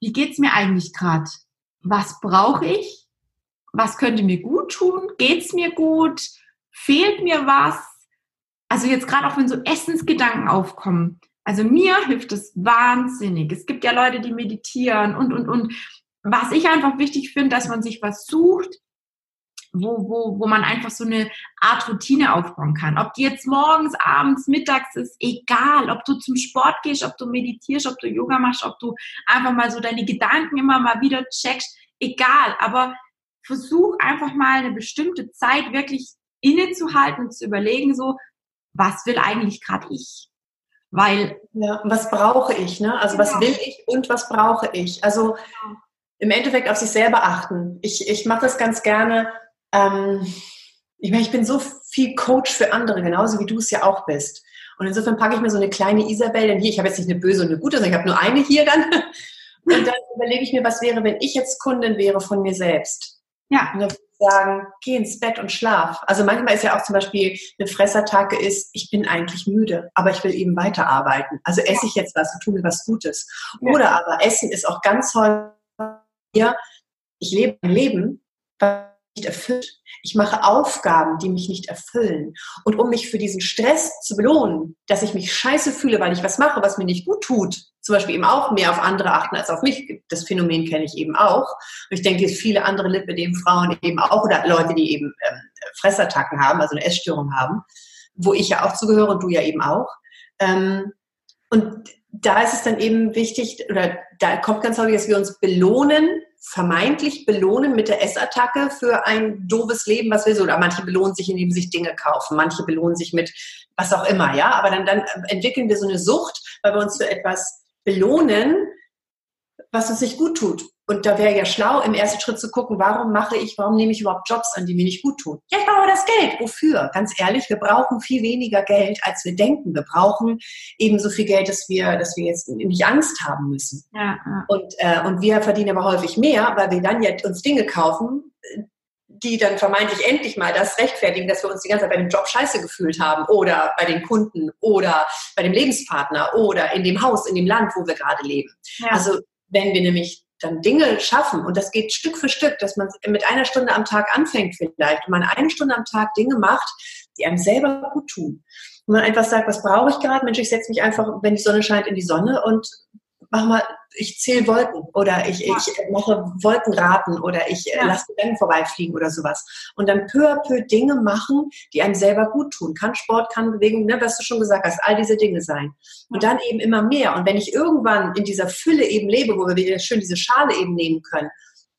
wie geht's mir eigentlich gerade? Was brauche ich? Was könnte mir gut tun? Geht's mir gut? Fehlt mir was? Also jetzt gerade auch wenn so Essensgedanken aufkommen. Also mir hilft es wahnsinnig. Es gibt ja Leute, die meditieren und, und, und. Was ich einfach wichtig finde, dass man sich was sucht, wo, wo, wo man einfach so eine Art Routine aufbauen kann. Ob die jetzt morgens, abends, mittags ist, egal. Ob du zum Sport gehst, ob du meditierst, ob du Yoga machst, ob du einfach mal so deine Gedanken immer mal wieder checkst, egal. Aber versuch einfach mal eine bestimmte Zeit wirklich innezuhalten und zu überlegen, so, was will eigentlich gerade ich? Weil. Ja, was brauche ich, ne? Also, genau. was will ich und was brauche ich? Also, genau. im Endeffekt auf sich selber achten. Ich, ich mache das ganz gerne ähm, ich meine, ich bin so viel Coach für andere, genauso wie du es ja auch bist. Und insofern packe ich mir so eine kleine Isabel, denn hier, ich habe jetzt nicht eine böse und eine gute, sondern ich habe nur eine hier dann. Und dann überlege ich mir, was wäre, wenn ich jetzt Kundin wäre von mir selbst. Ja. Und dann würde ich sagen, geh ins Bett und schlaf. Also manchmal ist ja auch zum Beispiel eine Fressattacke ist, ich bin eigentlich müde, aber ich will eben weiterarbeiten. Also esse ich jetzt was und tue mir was Gutes. Oder aber Essen ist auch ganz häufig, ich lebe ein Leben, erfüllt. Ich mache Aufgaben, die mich nicht erfüllen. Und um mich für diesen Stress zu belohnen, dass ich mich scheiße fühle, weil ich was mache, was mir nicht gut tut, zum Beispiel eben auch mehr auf andere achten als auf mich, das Phänomen kenne ich eben auch. Und ich denke, viele andere Lipidem Frauen eben auch oder Leute, die eben ähm, Fressattacken haben, also eine Essstörung haben, wo ich ja auch zugehöre und du ja eben auch. Ähm, und da ist es dann eben wichtig, oder da kommt ganz häufig, dass wir uns belohnen vermeintlich belohnen mit der Essattacke für ein doofes Leben, was wir so, oder manche belohnen sich, indem sie sich Dinge kaufen, manche belohnen sich mit was auch immer, ja, aber dann, dann entwickeln wir so eine Sucht, weil wir uns für etwas belohnen, was uns nicht gut tut. Und da wäre ja schlau, im ersten Schritt zu gucken, warum mache ich, warum nehme ich überhaupt Jobs an, die mir nicht gut tun? Ja, ich brauche das Geld. Wofür? Ganz ehrlich, wir brauchen viel weniger Geld, als wir denken. Wir brauchen ebenso viel Geld, dass wir, dass wir jetzt nicht Angst haben müssen. Ja, ja. Und, äh, und wir verdienen aber häufig mehr, weil wir dann ja uns Dinge kaufen, die dann vermeintlich endlich mal das rechtfertigen, dass wir uns die ganze Zeit bei dem Job scheiße gefühlt haben oder bei den Kunden oder bei dem Lebenspartner oder in dem Haus, in dem Land, wo wir gerade leben. Ja. Also wenn wir nämlich dann Dinge schaffen und das geht Stück für Stück, dass man mit einer Stunde am Tag anfängt vielleicht und man eine Stunde am Tag Dinge macht, die einem selber gut tun. wo man einfach sagt, was brauche ich gerade? Mensch, ich setze mich einfach, wenn die Sonne scheint, in die Sonne und mach mal, ich zähle Wolken oder ich, ja. ich mache Wolkenraten oder ich äh, ja. lasse Rennen vorbeifliegen oder sowas. Und dann peu à peu Dinge machen, die einem selber gut tun. Kann Sport, kann Bewegung, ne, was du schon gesagt hast, all diese Dinge sein. Und dann eben immer mehr. Und wenn ich irgendwann in dieser Fülle eben lebe, wo wir wieder schön diese Schale eben nehmen können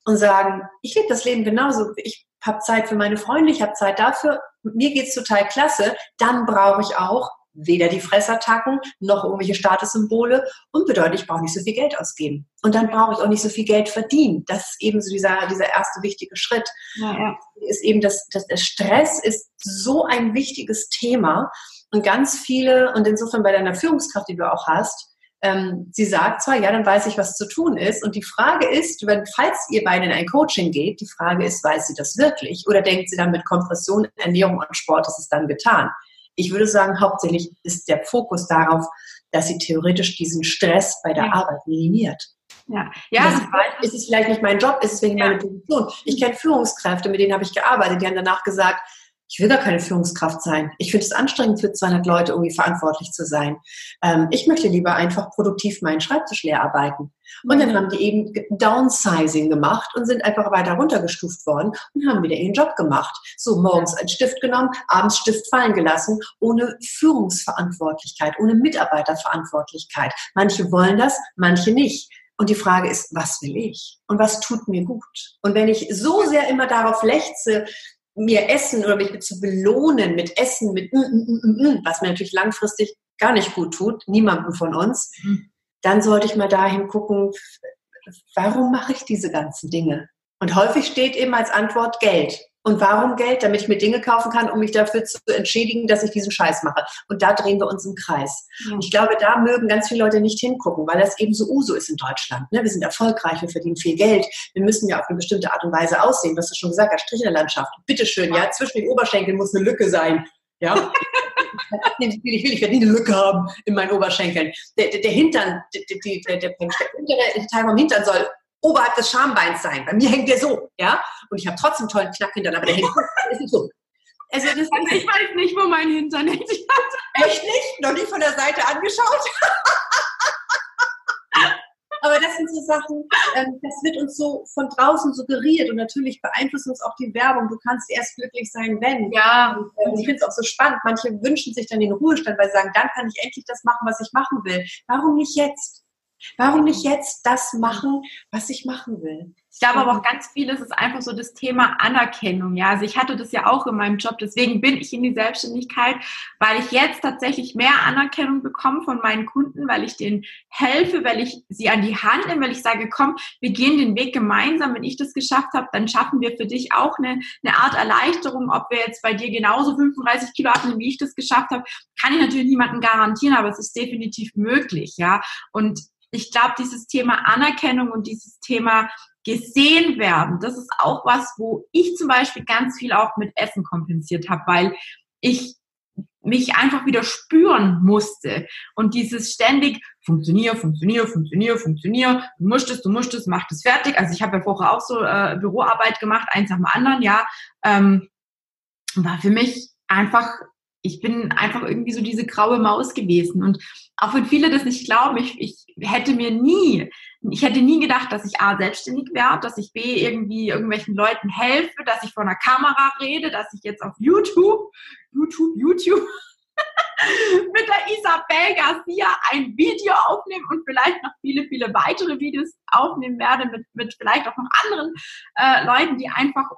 und sagen, ich lebe das Leben genauso, ich habe Zeit für meine Freunde, ich habe Zeit dafür, mir geht's total klasse, dann brauche ich auch weder die Fressattacken noch irgendwelche Statussymbole und bedeutet, ich brauche nicht so viel Geld ausgeben. Und dann brauche ich auch nicht so viel Geld verdienen. Das ist eben so dieser, dieser erste wichtige Schritt. Ja, ja. Ist eben das, das, der Stress ist so ein wichtiges Thema und ganz viele, und insofern bei deiner Führungskraft, die du auch hast, ähm, sie sagt zwar, ja, dann weiß ich, was zu tun ist. Und die Frage ist, wenn, falls ihr beide in ein Coaching geht, die Frage ist, weiß sie das wirklich? Oder denkt sie dann mit Kompression, Ernährung und Sport ist es dann getan? Ich würde sagen, hauptsächlich ist der Fokus darauf, dass sie theoretisch diesen Stress bei der ja. Arbeit minimiert. Ja, ja. Das ist es vielleicht nicht mein Job, ist es wegen ja. meiner Position. Ich kenne Führungskräfte, mit denen habe ich gearbeitet, die haben danach gesagt, ich will gar keine Führungskraft sein. Ich finde es anstrengend, für 200 Leute irgendwie verantwortlich zu sein. Ähm, ich möchte lieber einfach produktiv meinen Schreibtisch leer arbeiten. Und dann haben die eben Downsizing gemacht und sind einfach weiter runtergestuft worden und haben wieder ihren Job gemacht. So morgens einen Stift genommen, abends Stift fallen gelassen, ohne Führungsverantwortlichkeit, ohne Mitarbeiterverantwortlichkeit. Manche wollen das, manche nicht. Und die Frage ist, was will ich? Und was tut mir gut? Und wenn ich so sehr immer darauf lechze, mir Essen oder mich zu belohnen mit Essen, mit mm, mm, mm, was mir natürlich langfristig gar nicht gut tut, niemandem von uns, mhm. dann sollte ich mal dahin gucken, warum mache ich diese ganzen Dinge? Und häufig steht eben als Antwort Geld. Und warum Geld? Damit ich mir Dinge kaufen kann, um mich dafür zu entschädigen, dass ich diesen Scheiß mache. Und da drehen wir uns im Kreis. Ja. Ich glaube, da mögen ganz viele Leute nicht hingucken, weil das eben so Uso ist in Deutschland. Ne? Wir sind erfolgreich, wir verdienen viel Geld. Wir müssen ja auf eine bestimmte Art und Weise aussehen. Was du schon gesagt hast, Strich in der Landschaft. Bitteschön, ja, zwischen den Oberschenkeln muss eine Lücke sein. Ja. ich will, ich werde nie eine Lücke haben in meinen Oberschenkeln. Der, der, der Hintern, der, der, der, der, der Teil vom Hintern soll oberhalb des Schambeins sein. Bei mir hängt der so, ja. Und ich habe trotzdem einen tollen Knack hintern, aber der hängt ist so. Also, das also ich weiß nicht, wo mein Hintern hängt. Echt nicht? Noch nie von der Seite angeschaut? Aber das sind so Sachen, ähm, das wird uns so von draußen suggeriert und natürlich beeinflusst uns auch die Werbung. Du kannst erst glücklich sein, wenn. Ja. Und, ähm, ich finde es auch so spannend. Manche wünschen sich dann den Ruhestand, weil sie sagen, dann kann ich endlich das machen, was ich machen will. Warum nicht jetzt? Warum nicht jetzt das machen, was ich machen will? Ich glaube aber auch ganz vieles ist einfach so das Thema Anerkennung. Ja, also ich hatte das ja auch in meinem Job. Deswegen bin ich in die Selbstständigkeit, weil ich jetzt tatsächlich mehr Anerkennung bekomme von meinen Kunden, weil ich denen helfe, weil ich sie an die Hand nehme, weil ich sage, komm, wir gehen den Weg gemeinsam. Wenn ich das geschafft habe, dann schaffen wir für dich auch eine, eine Art Erleichterung. Ob wir jetzt bei dir genauso 35 Kilo abnehmen, wie ich das geschafft habe, kann ich natürlich niemandem garantieren, aber es ist definitiv möglich. Ja, und ich glaube, dieses Thema Anerkennung und dieses Thema gesehen werden, das ist auch was, wo ich zum Beispiel ganz viel auch mit Essen kompensiert habe, weil ich mich einfach wieder spüren musste. Und dieses ständig funktionier, funktionier, funktionier, funktionier, du musst es, du musst es, mach das fertig. Also ich habe ja vorher auch so äh, Büroarbeit gemacht, eins nach dem anderen, ja, ähm, war für mich einfach ich bin einfach irgendwie so diese graue Maus gewesen. Und auch wenn viele das nicht glauben, ich, ich hätte mir nie, ich hätte nie gedacht, dass ich A, selbstständig werde, dass ich B, irgendwie irgendwelchen Leuten helfe, dass ich vor einer Kamera rede, dass ich jetzt auf YouTube, YouTube, YouTube mit der Isabel Garcia ein Video aufnehme und vielleicht noch viele, viele weitere Videos aufnehmen werde mit, mit vielleicht auch noch anderen äh, Leuten, die einfach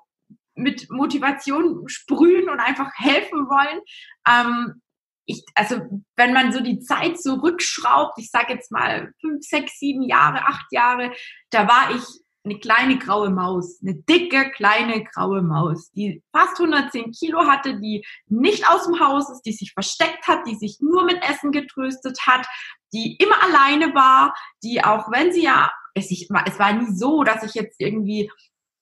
mit Motivation sprühen und einfach helfen wollen. Ähm, ich, also wenn man so die Zeit zurückschraubt, ich sage jetzt mal fünf, sechs, sieben Jahre, acht Jahre, da war ich eine kleine graue Maus, eine dicke kleine graue Maus, die fast 110 Kilo hatte, die nicht aus dem Haus ist, die sich versteckt hat, die sich nur mit Essen getröstet hat, die immer alleine war, die auch wenn sie ja, es, ich, es war nie so, dass ich jetzt irgendwie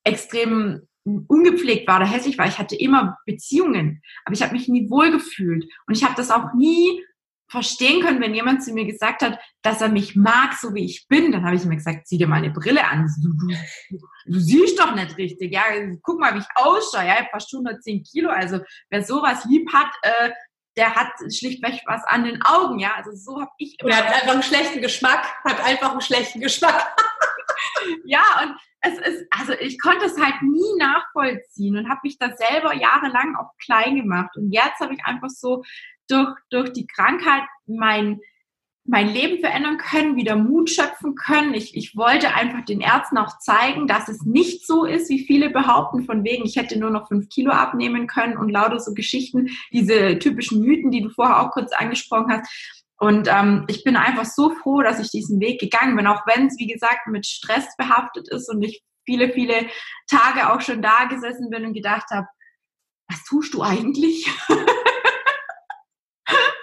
extrem ungepflegt war oder hässlich war. Ich hatte immer Beziehungen, aber ich habe mich nie wohlgefühlt. Und ich habe das auch nie verstehen können, wenn jemand zu mir gesagt hat, dass er mich mag, so wie ich bin. Dann habe ich mir gesagt, zieh dir mal eine Brille an. Du, du, du siehst doch nicht richtig. Ja, guck mal, wie ich ausschaue. Ja, ich fast 110 Kilo. Also wer sowas lieb hat, äh, der hat schlichtweg was an den Augen, ja. Also so habe ich immer. Oder hat einfach einen schlechten Geschmack, hat einfach einen schlechten Geschmack. Ja, und es ist, also ich konnte es halt nie nachvollziehen und habe mich da selber jahrelang auch klein gemacht. Und jetzt habe ich einfach so durch, durch die Krankheit mein, mein Leben verändern können, wieder Mut schöpfen können. Ich, ich wollte einfach den Ärzten auch zeigen, dass es nicht so ist, wie viele behaupten, von wegen, ich hätte nur noch fünf Kilo abnehmen können und lauter so Geschichten, diese typischen Mythen, die du vorher auch kurz angesprochen hast. Und ähm, ich bin einfach so froh, dass ich diesen Weg gegangen bin, auch wenn es, wie gesagt, mit Stress behaftet ist und ich viele, viele Tage auch schon da gesessen bin und gedacht habe, was tust du eigentlich?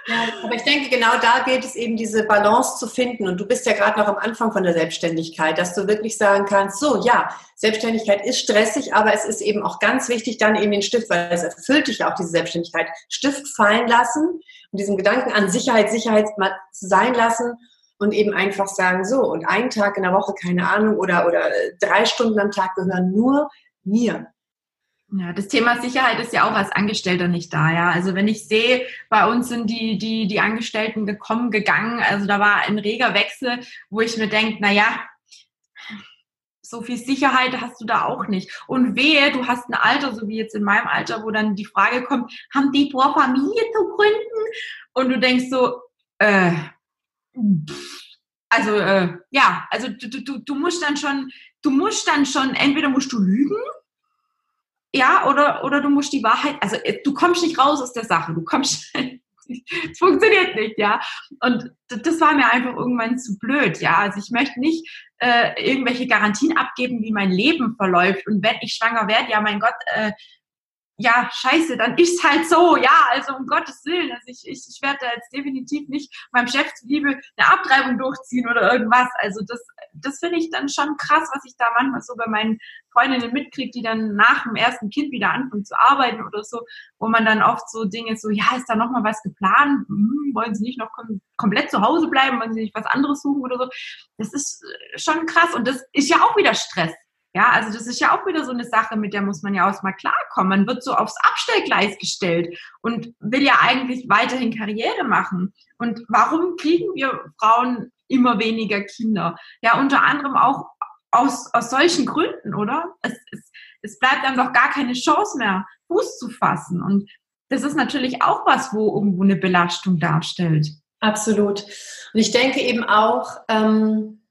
Ja, aber ich denke, genau da gilt es eben, diese Balance zu finden. Und du bist ja gerade noch am Anfang von der Selbstständigkeit, dass du wirklich sagen kannst, so, ja, Selbstständigkeit ist stressig, aber es ist eben auch ganz wichtig, dann eben den Stift, weil es erfüllt dich auch diese Selbstständigkeit, Stift fallen lassen und diesen Gedanken an Sicherheit, Sicherheit mal sein lassen und eben einfach sagen, so, und einen Tag in der Woche, keine Ahnung, oder, oder drei Stunden am Tag gehören nur mir. Ja, das Thema Sicherheit ist ja auch als Angestellter nicht da, ja. Also wenn ich sehe, bei uns sind die, die, die Angestellten gekommen, gegangen, also da war ein reger Wechsel, wo ich mir denke, na ja, so viel Sicherheit hast du da auch nicht. Und wehe, du hast ein Alter, so wie jetzt in meinem Alter, wo dann die Frage kommt, haben die vor, Familie zu gründen? Und du denkst so, äh, also äh, ja, also du, du, du musst dann schon, du musst dann schon, entweder musst du lügen ja, oder, oder du musst die Wahrheit, also äh, du kommst nicht raus aus der Sache, du kommst, es funktioniert nicht, ja. Und das war mir einfach irgendwann zu blöd, ja. Also ich möchte nicht äh, irgendwelche Garantien abgeben, wie mein Leben verläuft. Und wenn ich schwanger werde, ja, mein Gott, äh, ja, scheiße, dann ist halt so, ja, also um Gottes Willen, also ich, ich, ich werde da jetzt definitiv nicht meinem Chef zuliebe eine Abtreibung durchziehen oder irgendwas. Also das, das finde ich dann schon krass, was ich da manchmal so bei meinen Freundinnen mitkriege, die dann nach dem ersten Kind wieder anfangen zu arbeiten oder so, wo man dann oft so Dinge so, ja, ist da nochmal was geplant? Hm, wollen sie nicht noch kom komplett zu Hause bleiben? Wollen sie nicht was anderes suchen oder so? Das ist schon krass und das ist ja auch wieder Stress. Ja, also das ist ja auch wieder so eine Sache, mit der muss man ja auch mal klarkommen. Man wird so aufs Abstellgleis gestellt und will ja eigentlich weiterhin Karriere machen. Und warum kriegen wir Frauen immer weniger Kinder? Ja, unter anderem auch aus, aus solchen Gründen, oder? Es, es, es bleibt einem doch gar keine Chance mehr, Fuß zu fassen. Und das ist natürlich auch was, wo irgendwo eine Belastung darstellt. Absolut. Und ich denke eben auch, ähm,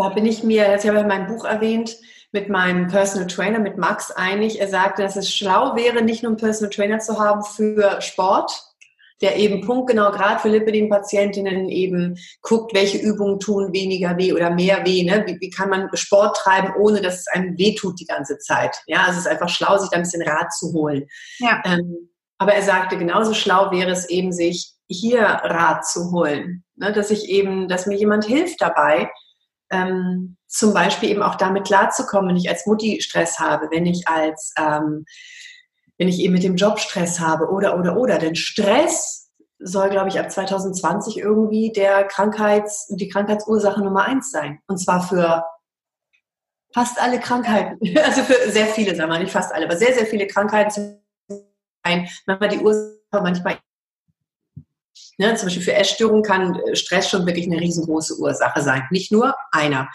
da bin ich mir, das habe ich in meinem Buch erwähnt, mit meinem Personal Trainer, mit Max einig. Er sagte, dass es schlau wäre, nicht nur einen Personal Trainer zu haben für Sport, der eben punktgenau gerade für Lipidem-Patientinnen eben guckt, welche Übungen tun weniger weh oder mehr weh. Ne? Wie, wie, kann man Sport treiben, ohne dass es einem weh tut die ganze Zeit? Ja, also es ist einfach schlau, sich da ein bisschen Rat zu holen. Ja. Ähm, aber er sagte, genauso schlau wäre es eben, sich hier Rat zu holen. Ne? Dass ich eben, dass mir jemand hilft dabei, ähm, zum Beispiel eben auch damit klarzukommen, wenn ich als Mutti Stress habe, wenn ich als, ähm, wenn ich eben mit dem Job Stress habe oder, oder, oder. Denn Stress soll, glaube ich, ab 2020 irgendwie der Krankheits, die Krankheitsursache Nummer eins sein. Und zwar für fast alle Krankheiten. Also für sehr viele, sagen wir nicht fast alle, aber sehr, sehr viele Krankheiten. Manchmal die Ursache, manchmal Ne, zum Beispiel für Essstörungen kann äh, Stress schon wirklich eine riesengroße Ursache sein. Nicht nur einer.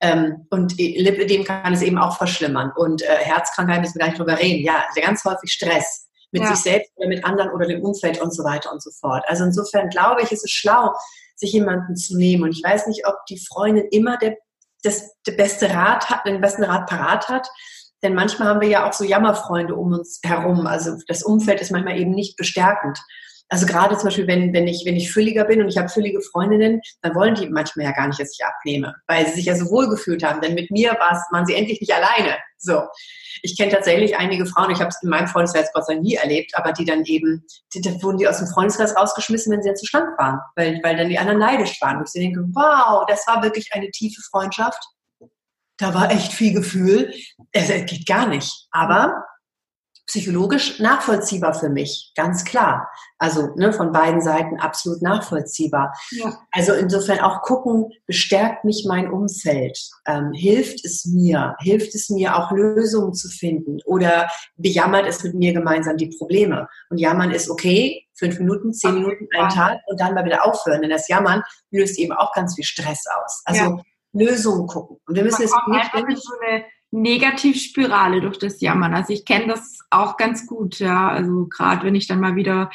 Ähm, und Lipidem kann es eben auch verschlimmern. Und äh, Herzkrankheiten müssen wir gar nicht drüber reden. Ja, ganz häufig Stress mit ja. sich selbst oder mit anderen oder dem Umfeld und so weiter und so fort. Also insofern glaube ich, ist es schlau, sich jemanden zu nehmen. Und ich weiß nicht, ob die Freundin immer der, das, der beste Rat hat, den besten Rat parat hat. Denn manchmal haben wir ja auch so Jammerfreunde um uns herum. Also das Umfeld ist manchmal eben nicht bestärkend. Also gerade zum Beispiel, wenn, wenn, ich, wenn ich fülliger bin und ich habe füllige Freundinnen, dann wollen die manchmal ja gar nicht, dass ich abnehme, weil sie sich ja so wohl gefühlt haben. Denn mit mir waren sie endlich nicht alleine. So. Ich kenne tatsächlich einige Frauen, ich habe es in meinem Freundeskreis Gott sei Dank nie erlebt, aber die dann eben, die, da wurden die aus dem Freundeskreis rausgeschmissen, wenn sie dann zu schlank waren, weil, weil dann die anderen neidisch waren. Und ich denke, wow, das war wirklich eine tiefe Freundschaft. Da war echt viel Gefühl. Es, es geht gar nicht. Aber psychologisch nachvollziehbar für mich, ganz klar. Also ne, von beiden Seiten absolut nachvollziehbar. Ja. Also insofern auch gucken, bestärkt mich mein Umfeld, ähm, hilft es mir, hilft es mir auch Lösungen zu finden oder bejammert es mit mir gemeinsam die Probleme. Und jammern ist okay, fünf Minuten, zehn Minuten, einen Tag und dann mal wieder aufhören. Denn das Jammern löst eben auch ganz viel Stress aus. Also ja. Lösungen gucken. Und wir müssen jetzt nicht so eine Negativspirale durch das Jammern. Also ich kenne das auch ganz gut, ja. Also gerade wenn ich dann mal wieder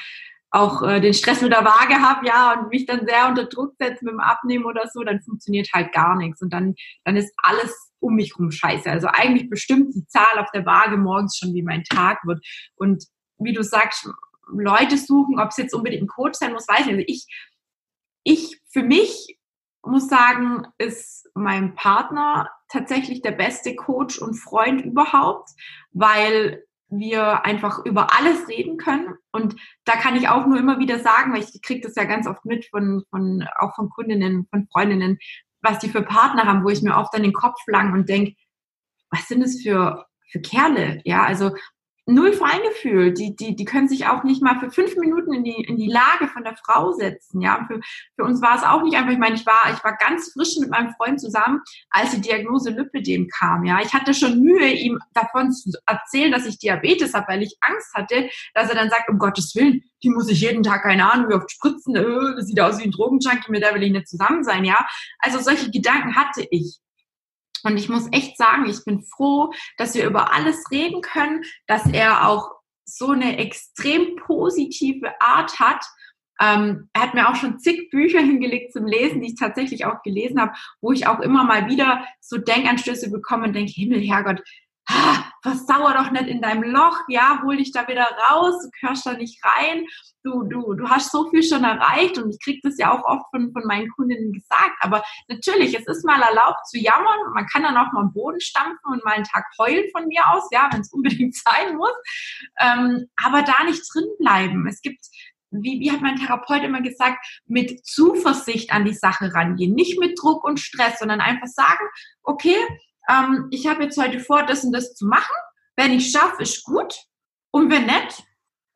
auch äh, den Stress mit der Waage habe, ja, und mich dann sehr unter Druck setze mit dem Abnehmen oder so, dann funktioniert halt gar nichts. Und dann, dann ist alles um mich rum scheiße. Also eigentlich bestimmt die Zahl auf der Waage morgens schon, wie mein Tag wird. Und wie du sagst, Leute suchen, ob es jetzt unbedingt ein Coach sein muss, weiß ich nicht. Also ich, ich für mich muss sagen, ist mein Partner tatsächlich der beste Coach und Freund überhaupt, weil wir einfach über alles reden können. Und da kann ich auch nur immer wieder sagen, weil ich kriege das ja ganz oft mit von, von auch von Kundinnen, von Freundinnen, was die für Partner haben, wo ich mir oft an den Kopf lang und denke, was sind das für, für Kerle? Ja, also null Feingefühl. Die, die, die können sich auch nicht mal für fünf Minuten in die, in die Lage von der Frau setzen. Ja, für, für uns war es auch nicht einfach. Ich meine, ich war, ich war ganz frisch mit meinem Freund zusammen, als die Diagnose Lipidem kam. Ja, ich hatte schon Mühe, ihm davon zu erzählen, dass ich Diabetes habe, weil ich Angst hatte, dass er dann sagt, um Gottes Willen, die muss ich jeden Tag, keine Ahnung, wie oft spritzen, äh, das sieht aus wie ein Drogenjunkie, mit der will ich nicht zusammen sein. Ja, also solche Gedanken hatte ich. Und ich muss echt sagen, ich bin froh, dass wir über alles reden können, dass er auch so eine extrem positive Art hat. Ähm, er hat mir auch schon zig Bücher hingelegt zum Lesen, die ich tatsächlich auch gelesen habe, wo ich auch immer mal wieder so Denkanstöße bekomme und denke, Himmel, Herrgott, ah, versauer doch nicht in deinem Loch, ja, hol dich da wieder raus, du gehörst da nicht rein, du, du, du hast so viel schon erreicht und ich kriege das ja auch oft von, von meinen Kundinnen gesagt, aber natürlich, es ist mal erlaubt zu jammern, man kann dann auch mal am Boden stampfen und mal einen Tag heulen von mir aus, ja, wenn es unbedingt sein muss, ähm, aber da nicht drin bleiben. Es gibt wie, wie hat mein Therapeut immer gesagt, mit Zuversicht an die Sache rangehen. Nicht mit Druck und Stress, sondern einfach sagen, okay, ähm, ich habe jetzt heute vor, das und das zu machen. Wenn ich schaffe, ist gut. Und wenn nicht,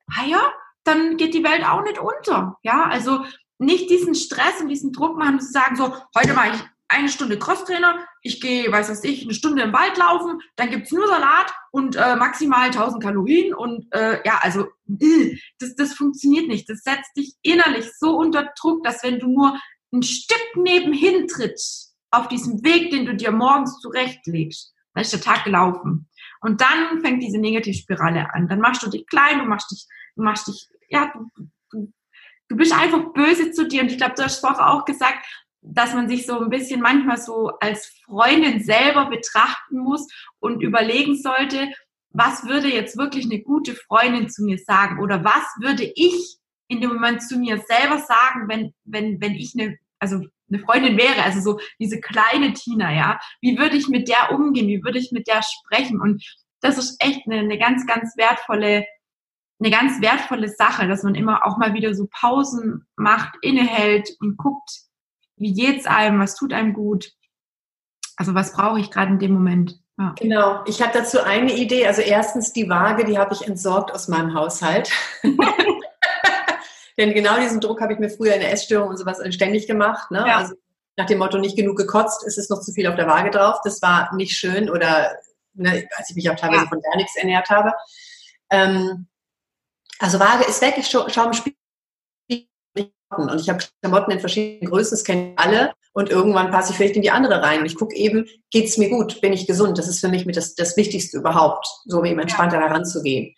ah ja, dann geht die Welt auch nicht unter. Ja, also nicht diesen Stress und diesen Druck machen, zu sagen, so, heute mache ich eine Stunde Crosstrainer, ich gehe, weiß was ich, eine Stunde im Wald laufen, dann gibt's nur Salat und äh, maximal 1000 Kalorien und äh, ja, also äh, das, das funktioniert nicht. Das setzt dich innerlich so unter Druck, dass wenn du nur ein Stück nebenhin trittst, auf diesem Weg, den du dir morgens zurechtlegst, dann ist der Tag gelaufen. Und dann fängt diese Negativspirale an. Dann machst du dich klein, du machst dich, du machst dich, ja, du, du, du bist einfach böse zu dir. Und ich glaube, du hast vorher auch gesagt, dass man sich so ein bisschen manchmal so als Freundin selber betrachten muss und überlegen sollte, was würde jetzt wirklich eine gute Freundin zu mir sagen? Oder was würde ich in dem Moment zu mir selber sagen, wenn, wenn, wenn ich eine, also eine Freundin wäre, also so diese kleine Tina, ja, wie würde ich mit der umgehen, wie würde ich mit der sprechen? Und das ist echt eine, eine ganz, ganz wertvolle, eine ganz wertvolle Sache, dass man immer auch mal wieder so Pausen macht, innehält und guckt, wie geht's einem, was tut einem gut. Also was brauche ich gerade in dem Moment? Ja. Genau, ich habe dazu eine Idee. Also erstens die Waage, die habe ich entsorgt aus meinem Haushalt. Denn genau diesen Druck habe ich mir früher in der Essstörung und sowas ständig gemacht. Ne? Ja. Also nach dem Motto, nicht genug gekotzt, ist es noch zu viel auf der Waage drauf. Das war nicht schön oder ne, als ich mich auch teilweise ja. von gar nichts ernährt habe. Ähm, also Waage ist weg, ich scha schaue im Spiegel und ich habe Klamotten in verschiedenen Größen, das kennen alle und irgendwann passe ich vielleicht in die andere rein und ich gucke eben, geht es mir gut, bin ich gesund, das ist für mich das, das Wichtigste überhaupt, so eben entspannter ja. heranzugehen.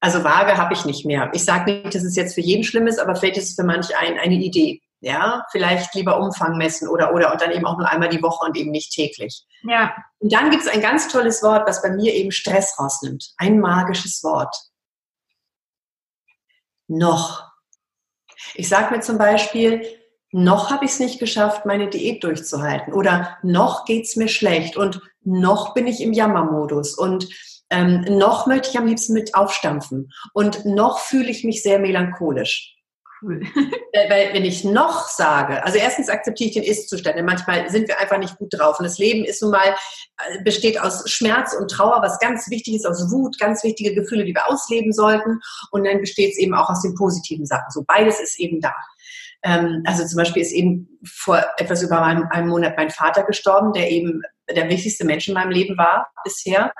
Also Waage habe ich nicht mehr. Ich sage nicht, dass es jetzt für jeden schlimm ist, aber vielleicht ist es für manch ein, eine Idee. Ja, vielleicht lieber Umfang messen oder, oder und dann eben auch nur einmal die Woche und eben nicht täglich. Ja. Und dann gibt es ein ganz tolles Wort, was bei mir eben Stress rausnimmt. Ein magisches Wort. Noch. Ich sage mir zum Beispiel, noch habe ich es nicht geschafft, meine Diät durchzuhalten oder noch geht es mir schlecht und noch bin ich im Jammermodus und ähm, noch möchte ich am liebsten mit aufstampfen und noch fühle ich mich sehr melancholisch. Cool. Weil wenn ich noch sage, also erstens akzeptiere ich den Ist-Zustand, denn manchmal sind wir einfach nicht gut drauf. Und das Leben ist nun mal, äh, besteht aus Schmerz und Trauer, was ganz wichtig ist, aus Wut, ganz wichtige Gefühle, die wir ausleben sollten. Und dann besteht es eben auch aus den positiven Sachen. So beides ist eben da. Ähm, also zum Beispiel ist eben vor etwas über einem Monat mein Vater gestorben, der eben der wichtigste Mensch in meinem Leben war bisher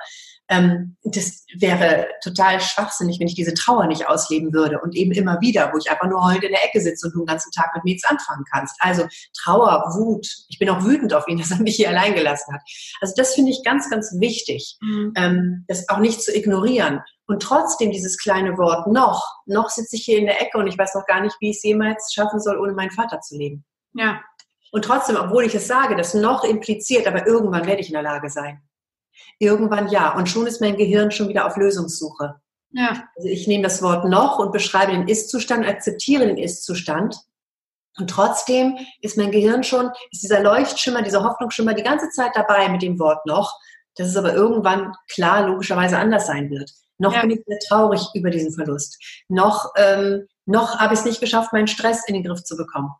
ähm, das wäre total schwachsinnig, wenn ich diese Trauer nicht ausleben würde und eben immer wieder, wo ich einfach nur heute in der Ecke sitze und du den ganzen Tag mit mir nichts anfangen kannst. Also Trauer, Wut, ich bin auch wütend auf ihn, dass er mich hier allein gelassen hat. Also das finde ich ganz, ganz wichtig, mhm. ähm, das auch nicht zu ignorieren. Und trotzdem dieses kleine Wort noch, noch sitze ich hier in der Ecke und ich weiß noch gar nicht, wie ich es jemals schaffen soll, ohne meinen Vater zu leben. Ja. Und trotzdem, obwohl ich es sage, das noch impliziert, aber irgendwann werde ich in der Lage sein. Irgendwann ja. Und schon ist mein Gehirn schon wieder auf Lösungssuche. Ja. Also ich nehme das Wort noch und beschreibe den Ist-Zustand, akzeptiere den Ist-Zustand. Und trotzdem ist mein Gehirn schon, ist dieser Leuchtschimmer, dieser Hoffnungsschimmer die ganze Zeit dabei mit dem Wort noch, dass es aber irgendwann klar, logischerweise anders sein wird. Noch ja. bin ich sehr traurig über diesen Verlust. Noch, ähm, noch habe ich es nicht geschafft, meinen Stress in den Griff zu bekommen.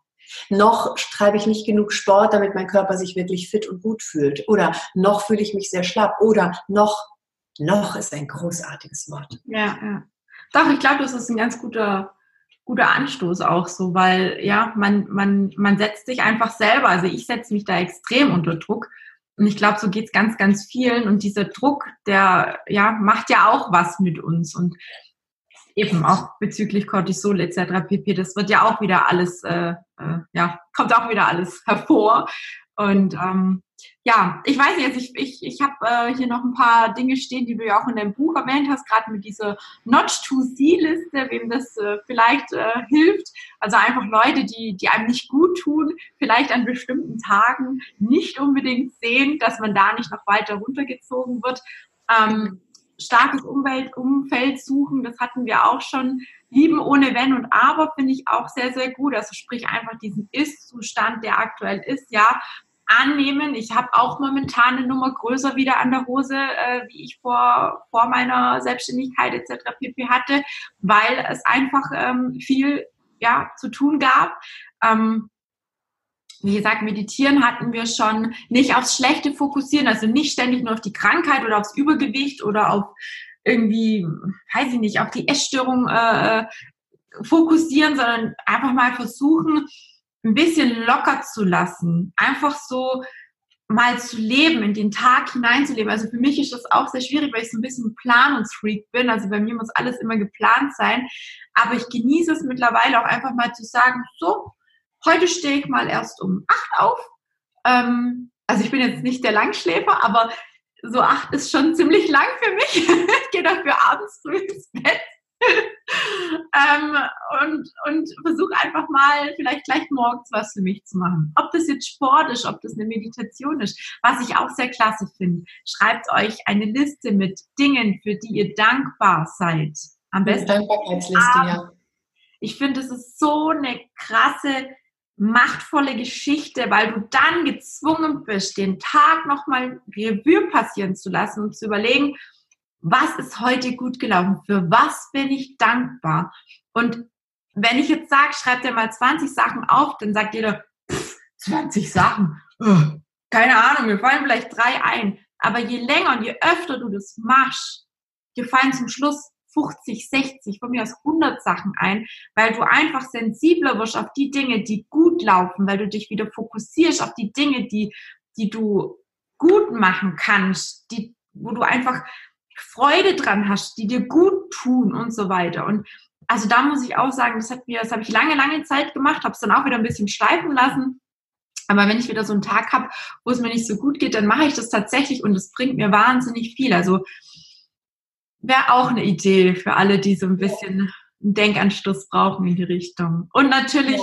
Noch treibe ich nicht genug Sport, damit mein Körper sich wirklich fit und gut fühlt. Oder noch fühle ich mich sehr schlapp. Oder noch, noch ist ein großartiges Wort. Ja, ja. Doch, ich glaube, das ist ein ganz guter, guter Anstoß auch so, weil ja, man, man, man setzt sich einfach selber, also ich setze mich da extrem unter Druck. Und ich glaube, so geht es ganz, ganz vielen. Und dieser Druck, der ja, macht ja auch was mit uns. Und eben auch bezüglich Cortisol etc. pp. Das wird ja auch wieder alles, äh, äh, ja, kommt auch wieder alles hervor. Und ähm, ja, ich weiß nicht, ich, ich, ich habe äh, hier noch ein paar Dinge stehen, die du ja auch in deinem Buch erwähnt hast, gerade mit dieser Not-to-See-Liste, wem das äh, vielleicht äh, hilft. Also einfach Leute, die, die einem nicht gut tun, vielleicht an bestimmten Tagen nicht unbedingt sehen, dass man da nicht noch weiter runtergezogen wird. Ähm, starkes Umwelt, Umfeld suchen, das hatten wir auch schon. Lieben ohne Wenn und Aber finde ich auch sehr, sehr gut. Also sprich einfach diesen Ist-Zustand, der aktuell ist, ja, annehmen. Ich habe auch momentan eine Nummer größer wieder an der Hose, äh, wie ich vor, vor meiner Selbstständigkeit etc. pp. hatte, weil es einfach ähm, viel ja, zu tun gab. Ähm, wie gesagt, meditieren hatten wir schon, nicht aufs Schlechte fokussieren, also nicht ständig nur auf die Krankheit oder aufs Übergewicht oder auf irgendwie, weiß ich nicht, auf die Essstörung äh, fokussieren, sondern einfach mal versuchen, ein bisschen locker zu lassen. Einfach so mal zu leben, in den Tag hineinzuleben. Also für mich ist das auch sehr schwierig, weil ich so ein bisschen Planungsfreak bin. Also bei mir muss alles immer geplant sein. Aber ich genieße es mittlerweile auch einfach mal zu sagen, so, Heute stehe ich mal erst um acht auf. Ähm, also ich bin jetzt nicht der Langschläfer, aber so acht ist schon ziemlich lang für mich. ich gehe dafür abends früh ins Bett. ähm, und und versuche einfach mal vielleicht gleich morgens was für mich zu machen. Ob das jetzt Sport ist, ob das eine Meditation ist, was ich auch sehr klasse finde. Schreibt euch eine Liste mit Dingen, für die ihr dankbar seid. Am besten. Dankbarkeitsliste, ja. Ich finde, es ist so eine krasse machtvolle Geschichte, weil du dann gezwungen bist, den Tag nochmal Revue passieren zu lassen und zu überlegen, was ist heute gut gelaufen? Für was bin ich dankbar? Und wenn ich jetzt sage, schreib dir mal 20 Sachen auf, dann sagt jeder, pff, 20 Sachen. keine Ahnung, mir fallen vielleicht drei ein. Aber je länger und je öfter du das machst, dir fallen zum Schluss 50, 60, von mir aus 100 Sachen ein, weil du einfach sensibler wirst auf die Dinge, die gut laufen, weil du dich wieder fokussierst auf die Dinge, die, die du gut machen kannst, die, wo du einfach Freude dran hast, die dir gut tun und so weiter. Und also da muss ich auch sagen, das hat mir, das habe ich lange, lange Zeit gemacht, habe es dann auch wieder ein bisschen schleifen lassen. Aber wenn ich wieder so einen Tag habe, wo es mir nicht so gut geht, dann mache ich das tatsächlich und es bringt mir wahnsinnig viel. Also wäre auch eine Idee für alle, die so ein bisschen einen Denkanstoß brauchen in die Richtung. Und natürlich,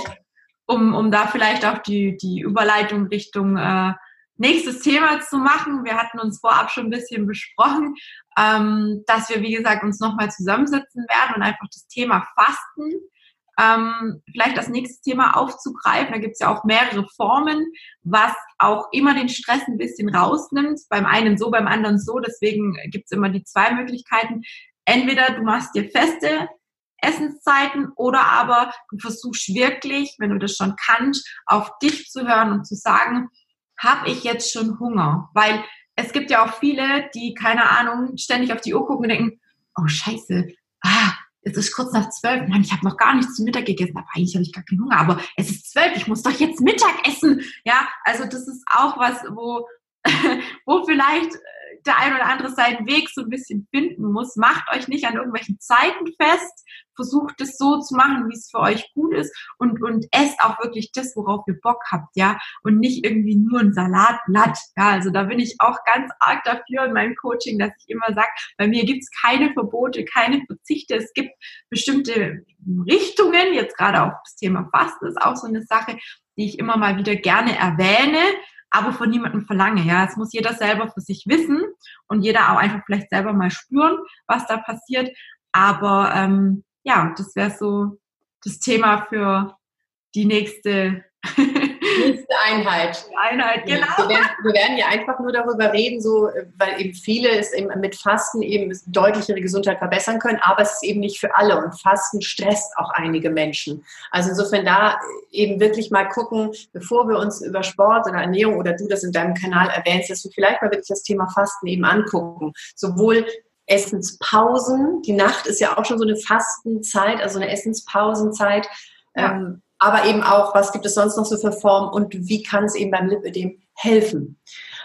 um, um da vielleicht auch die, die Überleitung Richtung äh, nächstes Thema zu machen. Wir hatten uns vorab schon ein bisschen besprochen, ähm, dass wir, wie gesagt, uns nochmal zusammensetzen werden und einfach das Thema Fasten ähm, vielleicht das nächste Thema aufzugreifen. Da gibt es ja auch mehrere Formen, was auch immer den Stress ein bisschen rausnimmt. Beim einen so, beim anderen so. Deswegen gibt es immer die zwei Möglichkeiten. Entweder du machst dir feste Essenszeiten oder aber du versuchst wirklich, wenn du das schon kannst, auf dich zu hören und zu sagen, habe ich jetzt schon Hunger? Weil es gibt ja auch viele, die, keine Ahnung, ständig auf die Uhr gucken und denken, oh scheiße, ah, es ist kurz nach zwölf, Mann, ich habe noch gar nichts zu Mittag gegessen, aber eigentlich habe ich gar keinen Hunger, aber es ist zwölf, ich muss doch jetzt Mittag essen. Ja, also das ist auch was, wo, wo vielleicht der ein oder andere seinen Weg so ein bisschen finden muss. Macht euch nicht an irgendwelchen Zeiten fest. Versucht es so zu machen, wie es für euch gut ist und, und esst auch wirklich das, worauf ihr Bock habt, ja. Und nicht irgendwie nur ein Salatblatt. Ja, also da bin ich auch ganz arg dafür in meinem Coaching, dass ich immer sage, bei mir gibt es keine Verbote, keine Verzichte. Es gibt bestimmte Richtungen, jetzt gerade auch das Thema Fasten ist auch so eine Sache, die ich immer mal wieder gerne erwähne, aber von niemandem verlange. Ja, es muss jeder selber für sich wissen und jeder auch einfach vielleicht selber mal spüren, was da passiert. Aber ähm, ja, das wäre so das Thema für die nächste Nächste Einheit. Einheit, genau. Wir werden, wir werden, ja einfach nur darüber reden, so, weil eben viele es eben mit Fasten eben deutlich ihre Gesundheit verbessern können, aber es ist eben nicht für alle und Fasten stresst auch einige Menschen. Also insofern da eben wirklich mal gucken, bevor wir uns über Sport oder Ernährung oder du das in deinem Kanal erwähnst, dass wir vielleicht mal wirklich das Thema Fasten eben angucken. Sowohl Essenspausen, die Nacht ist ja auch schon so eine Fastenzeit, also eine Essenspausenzeit. Ja. Ähm, aber eben auch, was gibt es sonst noch so für Formen und wie kann es eben beim Lipödem helfen.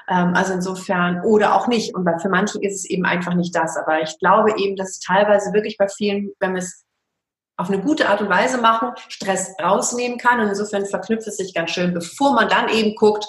Ähm, also insofern, oder auch nicht. Und für manche ist es eben einfach nicht das. Aber ich glaube eben, dass es teilweise wirklich bei vielen, wenn wir es auf eine gute Art und Weise machen, Stress rausnehmen kann. Und insofern verknüpft es sich ganz schön, bevor man dann eben guckt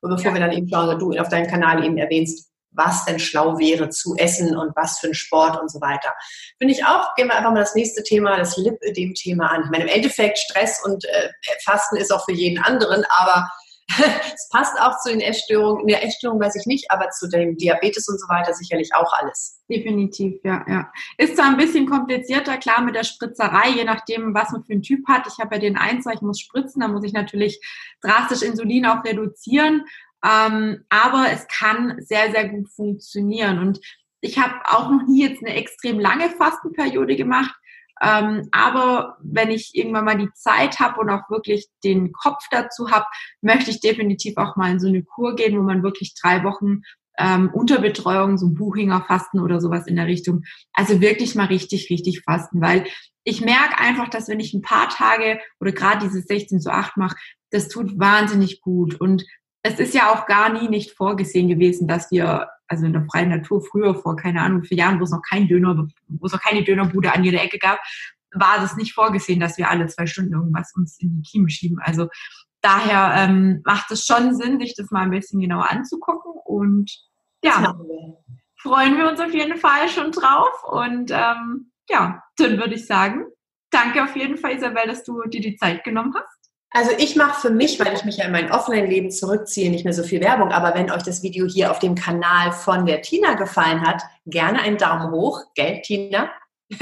und bevor ja. wir dann eben schauen, du auf deinem Kanal eben erwähnst, was denn schlau wäre zu essen und was für ein Sport und so weiter. Finde ich auch, gehen wir einfach mal das nächste Thema, das Lipödem-Thema an. Ich meine, im Endeffekt Stress und äh, Fasten ist auch für jeden anderen, aber es passt auch zu den Essstörungen. In der Essstörung weiß ich nicht, aber zu dem Diabetes und so weiter sicherlich auch alles. Definitiv, ja, ja. Ist zwar ein bisschen komplizierter, klar, mit der Spritzerei, je nachdem, was man für einen Typ hat. Ich habe ja den Einser, ich muss spritzen, da muss ich natürlich drastisch Insulin auch reduzieren. Ähm, aber es kann sehr, sehr gut funktionieren. Und ich habe auch noch nie jetzt eine extrem lange Fastenperiode gemacht. Ähm, aber wenn ich irgendwann mal die Zeit habe und auch wirklich den Kopf dazu habe, möchte ich definitiv auch mal in so eine Kur gehen, wo man wirklich drei Wochen ähm, unter Betreuung, so Buchinger Fasten oder sowas in der Richtung, also wirklich mal richtig, richtig fasten, weil ich merke einfach, dass wenn ich ein paar Tage oder gerade dieses 16 zu 8 mache, das tut wahnsinnig gut. Und es ist ja auch gar nie nicht vorgesehen gewesen, dass wir, also in der freien Natur früher vor, keine Ahnung, vier Jahren, wo es noch kein Döner, wo es noch keine Dönerbude an jeder Ecke gab, war es nicht vorgesehen, dass wir alle zwei Stunden irgendwas uns in die Kiemen schieben. Also daher ähm, macht es schon Sinn, sich das mal ein bisschen genauer anzugucken und ja, freuen wir uns auf jeden Fall schon drauf und ähm, ja, dann würde ich sagen, danke auf jeden Fall, Isabel, dass du dir die Zeit genommen hast. Also ich mache für mich, weil ich mich ja in mein Offline-Leben zurückziehe, nicht mehr so viel Werbung. Aber wenn euch das Video hier auf dem Kanal von der Tina gefallen hat, gerne einen Daumen hoch. Gell, Tina?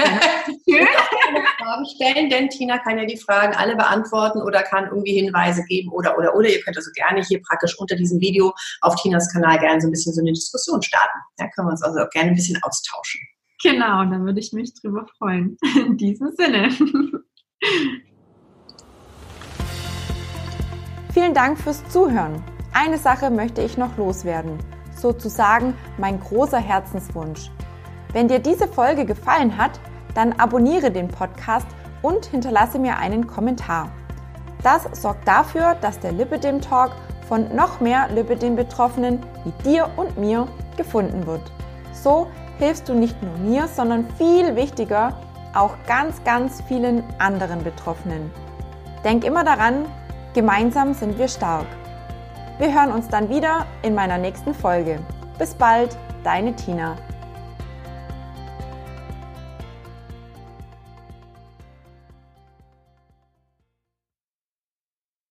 Fragen stellen, denn Tina kann ja die Fragen alle beantworten oder kann irgendwie Hinweise geben oder oder oder. Ihr könnt also gerne hier praktisch unter diesem Video auf Tinas Kanal gerne so ein bisschen so eine Diskussion starten. Da können wir uns also auch gerne ein bisschen austauschen. Genau, da würde ich mich drüber freuen. In diesem Sinne. Vielen Dank fürs Zuhören. Eine Sache möchte ich noch loswerden, sozusagen mein großer Herzenswunsch. Wenn dir diese Folge gefallen hat, dann abonniere den Podcast und hinterlasse mir einen Kommentar. Das sorgt dafür, dass der Lipidem Talk von noch mehr Lipidem-Betroffenen wie dir und mir gefunden wird. So hilfst du nicht nur mir, sondern viel wichtiger auch ganz, ganz vielen anderen Betroffenen. Denk immer daran, Gemeinsam sind wir stark. Wir hören uns dann wieder in meiner nächsten Folge. Bis bald, deine Tina.